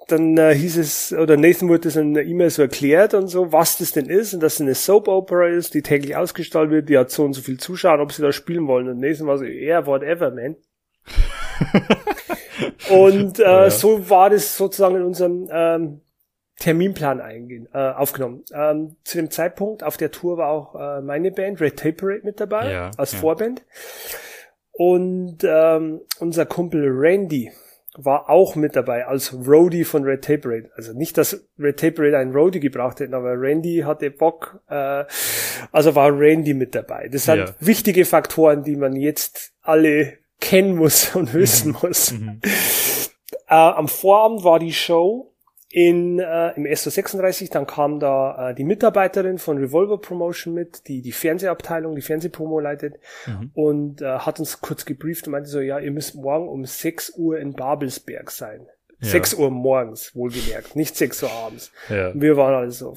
dann äh, hieß es, oder Nathan wurde das in einer E-Mail so erklärt und so, was das denn ist und dass es eine Soap Opera ist, die täglich ausgestrahlt wird, die hat so und so viel Zuschauer, ob sie da spielen wollen. Und Nathan war so, yeah, whatever, man. und äh, Ja. so war das sozusagen in unserem ähm, Terminplan eingehen, äh, aufgenommen. Ähm, zu dem Zeitpunkt auf der Tour war auch äh, meine Band Red Tape Parade mit dabei, Ja, als ja. Vorband. Und ähm, unser Kumpel Randy war auch mit dabei als Roadie von Red Tape Parade. Also nicht, dass Red Tape Parade einen Roadie gebraucht hätten, aber Randy hatte Bock. Äh, also war Randy mit dabei. Das sind Ja. wichtige Faktoren, die man jetzt alle kennen muss und wissen muss. Mhm. Äh, am Vorabend war die Show in, äh, im SO36, dann kam da äh, die Mitarbeiterin von Revolver Promotion mit, die die Fernsehabteilung, die Fernsehpromo leitet mhm. und äh, hat uns kurz gebrieft und meinte so, ja, ihr müsst morgen um 6 Uhr in Babelsberg sein. Ja. 6 Uhr morgens, wohlgemerkt, nicht 6 Uhr abends. Ja. wir waren also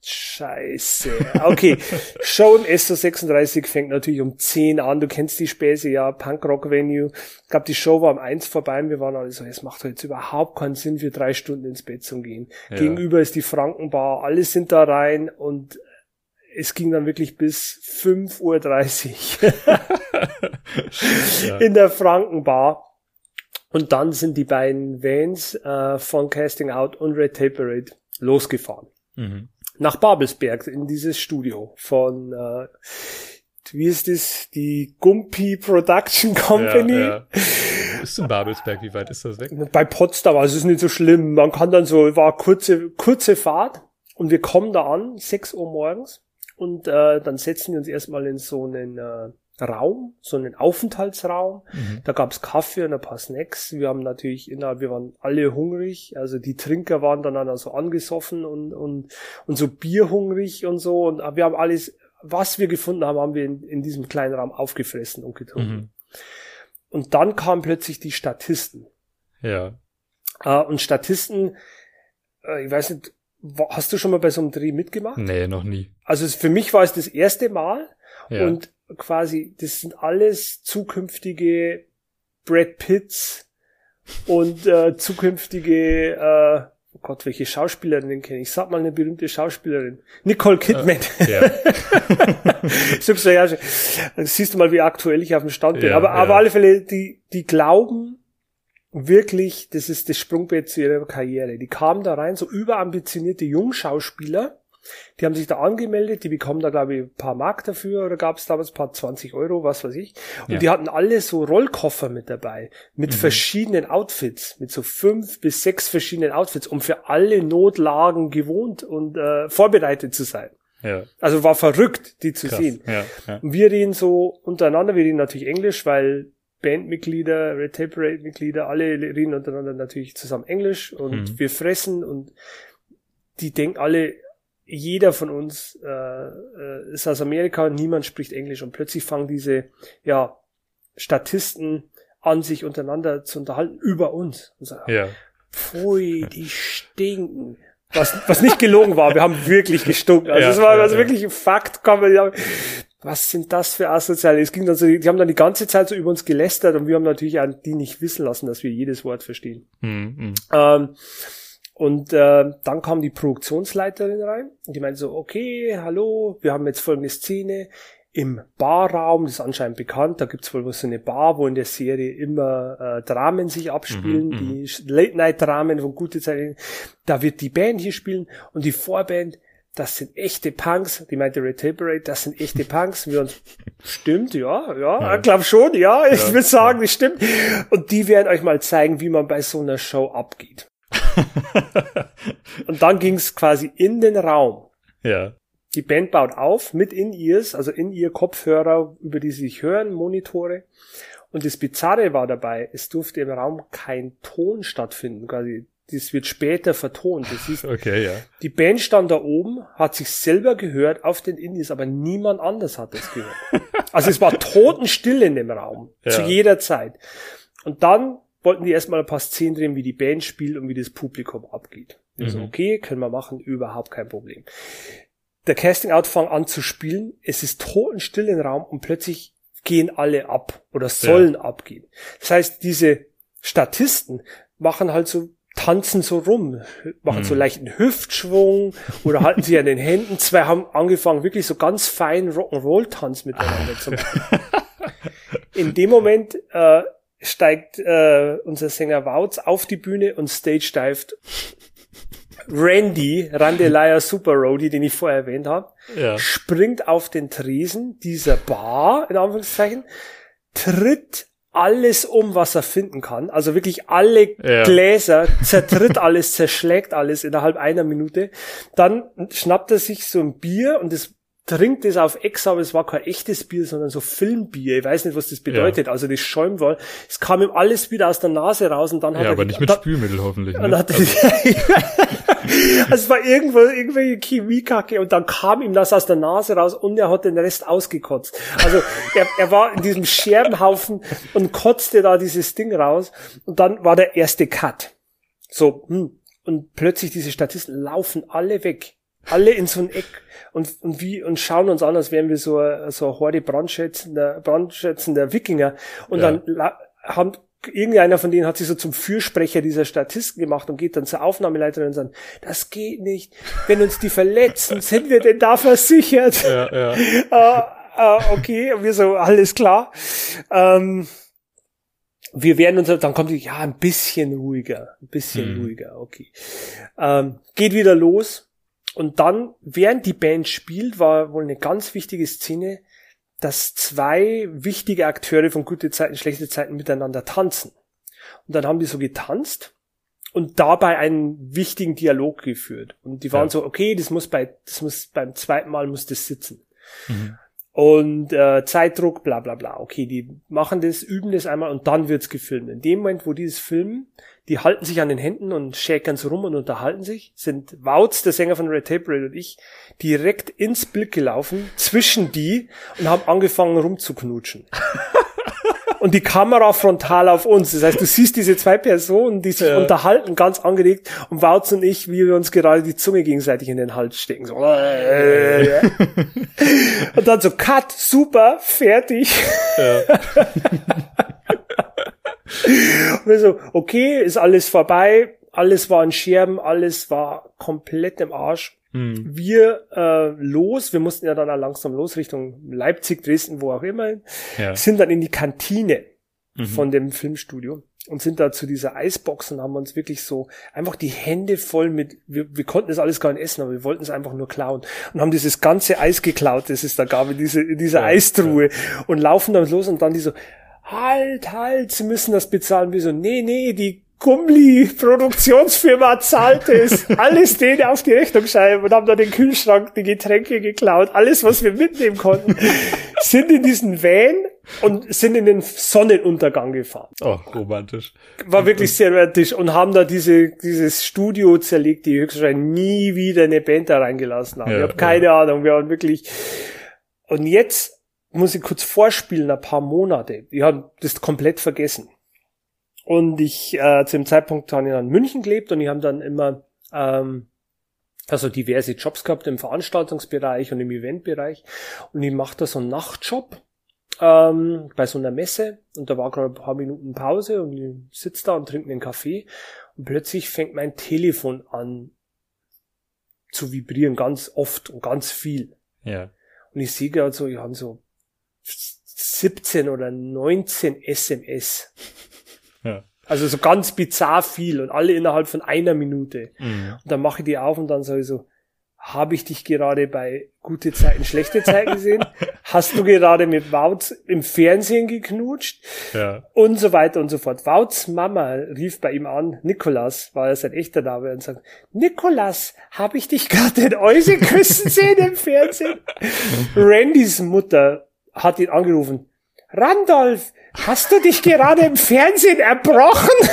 Scheiße. Okay, Show im SO36 fängt natürlich um 10 an. Du kennst die Späße, ja, Punk-Rock-Venue. Ich glaube, die Show war um 1 vorbei und wir waren alle so, es macht jetzt überhaupt keinen Sinn, für drei Stunden ins Bett zu gehen. Ja. Gegenüber ist die Frankenbar, alle sind da rein und es ging dann wirklich bis 5.30 Uhr in der Frankenbar. Und dann sind die beiden Vans äh, von Casting Out und Red Tape Parade losgefahren. Mhm nach Babelsberg in dieses Studio von äh, wie ist das? Die Gumpi Production Company. Ja, ja. Ist in Babelsberg, wie weit ist das weg? Bei Potsdam, also es ist nicht so schlimm. Man kann dann so, war kurze, kurze Fahrt und wir kommen da an, 6 Uhr morgens und äh, dann setzen wir uns erstmal in so einen äh, Raum, so einen Aufenthaltsraum. Mhm. Da gab's Kaffee und ein paar Snacks. Wir haben natürlich innerhalb, wir waren alle hungrig. Also die Trinker waren dann also angesoffen und, und, und so bierhungrig und so. Und wir haben alles, was wir gefunden haben, haben wir in, in diesem kleinen Raum aufgefressen und getrunken. Mhm. Und dann kamen plötzlich die Statisten. Ja. Äh, und Statisten, äh, ich weiß nicht, hast du schon mal bei so einem Dreh mitgemacht? Nee, noch nie. Also für mich war es das erste Mal. Ja. Und quasi, das sind alles zukünftige Brad Pitts und äh, zukünftige, äh, oh Gott, welche Schauspielerin kenne ich? Sag mal eine berühmte Schauspielerin. Nicole Kidman. Uh, ja. ja, siehst du mal, wie aktuell ich auf dem Stand bin. Ja, aber, ja. aber alle Fälle, die, die glauben wirklich, das ist das Sprungbrett zu ihrer Karriere. Die kamen da rein, so überambitionierte Jungschauspieler, die haben sich da angemeldet, die bekommen da, glaube ich, ein paar Mark dafür oder gab es damals ein paar 20 Euro, was weiß ich. Und ja. die hatten alle so Rollkoffer mit dabei, mit mhm. verschiedenen Outfits, mit so fünf bis sechs verschiedenen Outfits, um für alle Notlagen gewohnt und äh, vorbereitet zu sein. Ja. Also war verrückt, die zu Krass. sehen. Ja, ja. Und wir reden so untereinander, wir reden natürlich Englisch, weil Bandmitglieder, Red Tape Parade Mitglieder, alle reden untereinander natürlich zusammen Englisch und mhm. wir fressen und die denken alle, jeder von uns äh, äh, ist aus Amerika und niemand spricht Englisch und plötzlich fangen diese ja Statisten an sich untereinander zu unterhalten über uns und sagen, ja. pfui, die stinken. Was, was nicht gelogen war, wir haben wirklich gestunken. Also es ja, war ja, also wirklich ein Fakt, sagen. Was sind das für Asoziale? Es ging dann so, die haben dann die ganze Zeit so über uns gelästert und wir haben natürlich an die nicht wissen lassen, dass wir jedes Wort verstehen. Mhm. Ähm, und äh, dann kam die Produktionsleiterin rein und die meinte so, okay, hallo, wir haben jetzt folgende Szene im Barraum, das ist anscheinend bekannt, da gibt's wohl so eine Bar, wo in der Serie immer äh, Dramen sich abspielen, mhm, die mhm. Late-Night-Dramen von gute Zeiten. Da wird die Band hier spielen und die Vorband, das sind echte Punks. Die meinte Red Tape das sind echte Punks. Und wir uns, stimmt, ja, ja, ja. ich glaube schon, ja, ich ja, würde sagen, ja. das stimmt. Und die werden euch mal zeigen, wie man bei so einer Show abgeht. und dann ging es quasi in den Raum. Ja. Die Band baut auf mit In-Ears, also in ihr Kopfhörer, über die sie sich hören, Monitore. Und das Bizarre war dabei, es durfte im Raum kein Ton stattfinden. Quasi, das wird später vertont. Das ist, okay, ja. Die Band stand da oben, hat sich selber gehört auf den Indies, aber niemand anders hat das gehört. also es war totenstill in dem Raum, ja. zu jeder Zeit. Und dann wollten die erstmal ein paar Szenen drehen, wie die Band spielt und wie das Publikum abgeht. Mhm. Also okay, können wir machen, überhaupt kein Problem. Der Casting-Out fang an zu spielen, es ist totenstill im Raum und plötzlich gehen alle ab oder sollen ja. abgehen. Das heißt, diese Statisten machen halt so tanzen so rum, machen mhm. so leichten Hüftschwung oder halten sie an den Händen. Zwei haben angefangen, wirklich so ganz fein Rock'n'Roll-Tanz miteinander zu machen. In dem Moment äh, steigt äh, unser Sänger Wautz auf die Bühne und stage dived Randy, Randelaya Super Roadie, den ich vorher erwähnt habe, ja. springt auf den Tresen dieser Bar, in Anführungszeichen, tritt alles um, was er finden kann. Also wirklich alle ja. Gläser, zertritt alles, zerschlägt alles innerhalb einer Minute. Dann schnappt er sich so ein Bier und das trinkt es auf Ex, aber es war kein echtes Bier, sondern so Filmbier. Ich weiß nicht, was das bedeutet. Ja. Also das schäumt war. Es kam ihm alles wieder aus der Nase raus und dann hat ja, er... aber nicht mit Spülmittel hoffentlich. Ne? Hat, also. also es war irgendwo irgendwelche Chemiekacke und dann kam ihm das aus der Nase raus und er hat den Rest ausgekotzt. Also er, er war in diesem Scherbenhaufen und kotzte da dieses Ding raus und dann war der erste Cut. So, hm. Und plötzlich diese Statisten laufen alle weg alle in so ein Eck und, und wie und schauen uns an, als wären wir so, so eine Horde brandschätzender, brandschätzender Wikinger. Und ja. dann haben irgendeiner von denen hat sich so zum Fürsprecher dieser Statisten gemacht und geht dann zur Aufnahmeleiterin und sagt, das geht nicht. Wenn uns die verletzen, sind wir denn da versichert? Ja, ja. uh, uh, okay, und wir so, alles klar. Ähm, wir werden uns, dann kommt die, ja, ein bisschen ruhiger, ein bisschen hm. ruhiger, okay. Ähm, geht wieder los und dann, während die Band spielt, war wohl eine ganz wichtige Szene, dass zwei wichtige Akteure von gute Zeiten, schlechte Zeiten miteinander tanzen. Und dann haben die so getanzt und dabei einen wichtigen Dialog geführt. Und die waren ja. so, okay, das muss bei, das muss beim zweiten Mal muss das sitzen. Mhm. Und äh, Zeitdruck, bla bla bla. Okay, die machen das, üben das einmal und dann wird's gefilmt. In dem Moment, wo dieses Film die halten sich an den Händen und schäkern so rum und unterhalten sich, sind Wouts, der Sänger von Red Tape Red und ich, direkt ins Bild gelaufen, zwischen die und haben angefangen rumzuknutschen. und die Kamera frontal auf uns. Das heißt, du siehst diese zwei Personen, die sich ja. unterhalten, ganz angeregt, und Wouts und ich, wie wir uns gerade die Zunge gegenseitig in den Hals stecken. So. und dann so, cut, super, fertig. Ja. Und wir so, okay, ist alles vorbei, alles war in Scherben, alles war komplett im Arsch. Mhm. Wir äh, los, wir mussten ja dann auch langsam los Richtung Leipzig, Dresden, wo auch immer, ja. sind dann in die Kantine mhm. von dem Filmstudio und sind da zu dieser Eisbox und haben uns wirklich so einfach die Hände voll mit, wir, wir konnten das alles gar nicht essen, aber wir wollten es einfach nur klauen und haben dieses ganze Eis geklaut, das es da gab in, diese, in dieser ja, Eistruhe ja. und laufen dann los und dann die so, halt, halt, Sie müssen das bezahlen. Wir so, nee, nee, die Gummli-Produktionsfirma zahlt es. Alles denen auf die Rechnung schreiben und haben dann den Kühlschrank, die Getränke geklaut. Alles, was wir mitnehmen konnten, sind in diesen Van und sind in den Sonnenuntergang gefahren. Oh, romantisch. War wirklich sehr romantisch und haben da diese, dieses Studio zerlegt, die höchstwahrscheinlich nie wieder eine Band da reingelassen haben. Ja, ich habe keine ja. Ahnung, wir waren wirklich, und jetzt muss ich kurz vorspielen, ein paar Monate. Ich habe das komplett vergessen. Und ich, äh, zu dem Zeitpunkt habe ich dann in München gelebt und ich habe dann immer ähm, also diverse Jobs gehabt im Veranstaltungsbereich und im Eventbereich. Und ich mache da so einen Nachtjob ähm, bei so einer Messe und da war gerade ein paar Minuten Pause und ich sitze da und trinke einen Kaffee und plötzlich fängt mein Telefon an zu vibrieren, ganz oft und ganz viel. Ja. Und ich sehe gerade so, ich habe so 17 oder 19 SMS. Ja. Also so ganz bizarr viel und alle innerhalb von einer Minute. Mhm. Und dann mache ich die auf und dann sage ich so, habe ich dich gerade bei gute Zeiten, schlechte Zeiten gesehen? Hast du gerade mit Wouts im Fernsehen geknutscht? Ja. Und so weiter und so fort. Wouts Mama rief bei ihm an, Nikolas, war er sein echter Name, und sagt, Nikolas, habe ich dich gerade in Euse küssen sehen im Fernsehen? Randys Mutter hat ihn angerufen. Randolph, hast du dich gerade im Fernsehen erbrochen?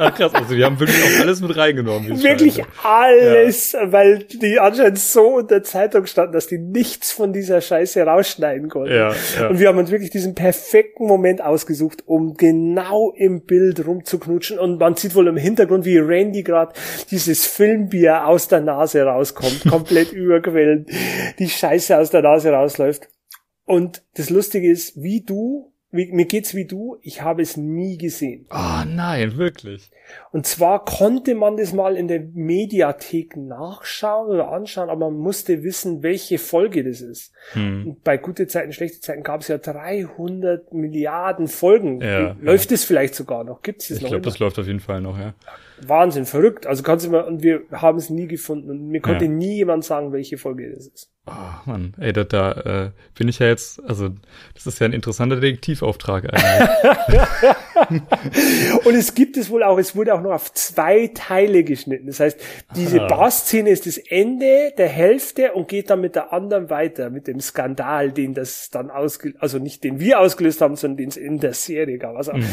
Ach, krass, also die haben wirklich auch alles mit reingenommen. Wirklich scheint. alles, ja. weil die anscheinend so unter Zeitung standen, dass die nichts von dieser Scheiße rausschneiden konnten. Ja, ja. Und wir haben uns wirklich diesen perfekten Moment ausgesucht, um genau im Bild rumzuknutschen. Und man sieht wohl im Hintergrund, wie Randy gerade dieses Filmbier aus der Nase rauskommt, komplett überquellen, die Scheiße aus der Nase rausläuft. Und das Lustige ist, wie du wie, mir geht's wie du, ich habe es nie gesehen. Ah, oh, nein, wirklich. Und zwar konnte man das mal in der Mediathek nachschauen oder anschauen, aber man musste wissen, welche Folge das ist. Hm. Und bei gute Zeiten, schlechte Zeiten gab es ja 300 Milliarden Folgen. Ja, läuft es ja. vielleicht sogar noch? Gibt's es noch? Ich glaube, das läuft auf jeden Fall noch, ja. Wahnsinn, verrückt. Also kannst du mal, und wir haben es nie gefunden und mir konnte ja. nie jemand sagen, welche Folge das ist. Oh Mann, ey, da, da äh, bin ich ja jetzt, also das ist ja ein interessanter Detektivauftrag eigentlich. und es gibt es wohl auch, es wurde auch noch auf zwei Teile geschnitten. Das heißt, diese ah. Bar-Szene ist das Ende der Hälfte und geht dann mit der anderen weiter, mit dem Skandal, den das dann ausgelöst, also nicht den wir ausgelöst haben, sondern den es in der Serie gab. Also, mhm.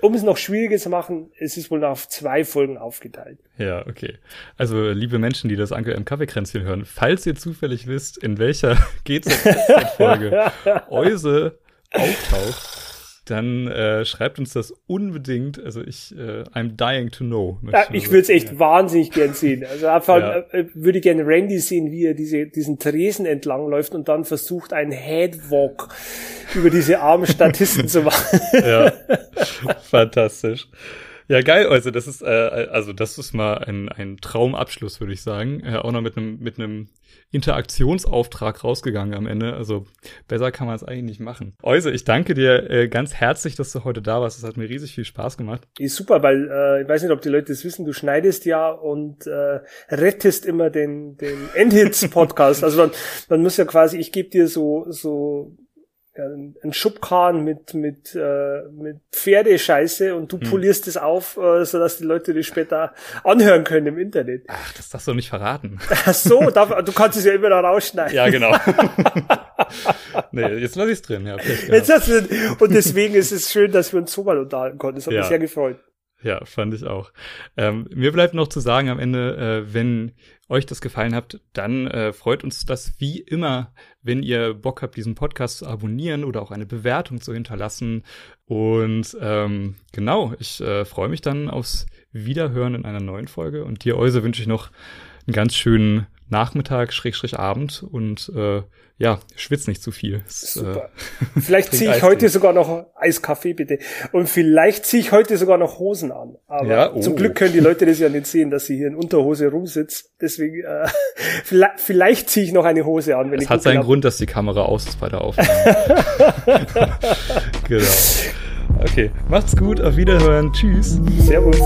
um es noch schwieriger zu machen, es ist wohl noch auf zwei Folgen aufgeteilt. Ja, okay. Also, liebe Menschen, die das Anke im Kaffeekränzchen hören, falls ihr zufällig wisst, in welcher GZ-Folge Euse auftaucht, dann äh, schreibt uns das unbedingt. Also ich, äh, I'm dying to know. Ja, ich würde es echt ja. wahnsinnig gern sehen. Also einfach ja. äh, würde gerne Randy sehen, wie er diese, diesen Tresen entlang läuft und dann versucht, einen Headwalk über diese armen Statisten zu machen. Ja, fantastisch. Ja, geil, also das ist, äh, also das ist mal ein, ein Traumabschluss, würde ich sagen. Äh, auch noch mit einem mit einem Interaktionsauftrag rausgegangen am Ende. Also besser kann man es eigentlich nicht machen. Euse, ich danke dir äh, ganz herzlich, dass du heute da warst. Es hat mir riesig viel Spaß gemacht. Ist super, weil äh, ich weiß nicht, ob die Leute das wissen, du schneidest ja und äh, rettest immer den, den Endhits-Podcast. also man, man muss ja quasi, ich gebe dir so, so ein Schubkahn mit mit äh, mit Pferdescheiße und du hm. polierst es auf, äh, so dass die Leute das später anhören können im Internet. Ach, das darfst du nicht verraten. Ach so, darf, du kannst es ja immer noch rausschneiden. Ja, genau. nee, jetzt lass ich's drin. Ja, jetzt hast du, und deswegen ist es schön, dass wir uns so mal unterhalten konnten. Das hat ja. mich sehr gefreut. Ja, fand ich auch. Ähm, mir bleibt noch zu sagen am Ende, äh, wenn euch das gefallen habt, dann äh, freut uns das wie immer, wenn ihr Bock habt, diesen Podcast zu abonnieren oder auch eine Bewertung zu hinterlassen. Und ähm, genau, ich äh, freue mich dann aufs Wiederhören in einer neuen Folge. Und dir, Euse, wünsche ich noch einen ganz schönen Nachmittag, Schrägstrich Abend und äh, ja, schwitz nicht zu viel. Es, Super. Äh, vielleicht ziehe ich heute sogar noch Eiskaffee, bitte. Und vielleicht ziehe ich heute sogar noch Hosen an. Aber ja, oh. zum Glück können die Leute das ja nicht sehen, dass sie hier in Unterhose rumsitzt. Deswegen, äh, vielleicht, vielleicht ziehe ich noch eine Hose an. Wenn es ich hat seinen hab. Grund, dass die Kamera aus ist bei der Aufnahme. genau. Okay, macht's gut, auf Wiederhören. Tschüss. Servus.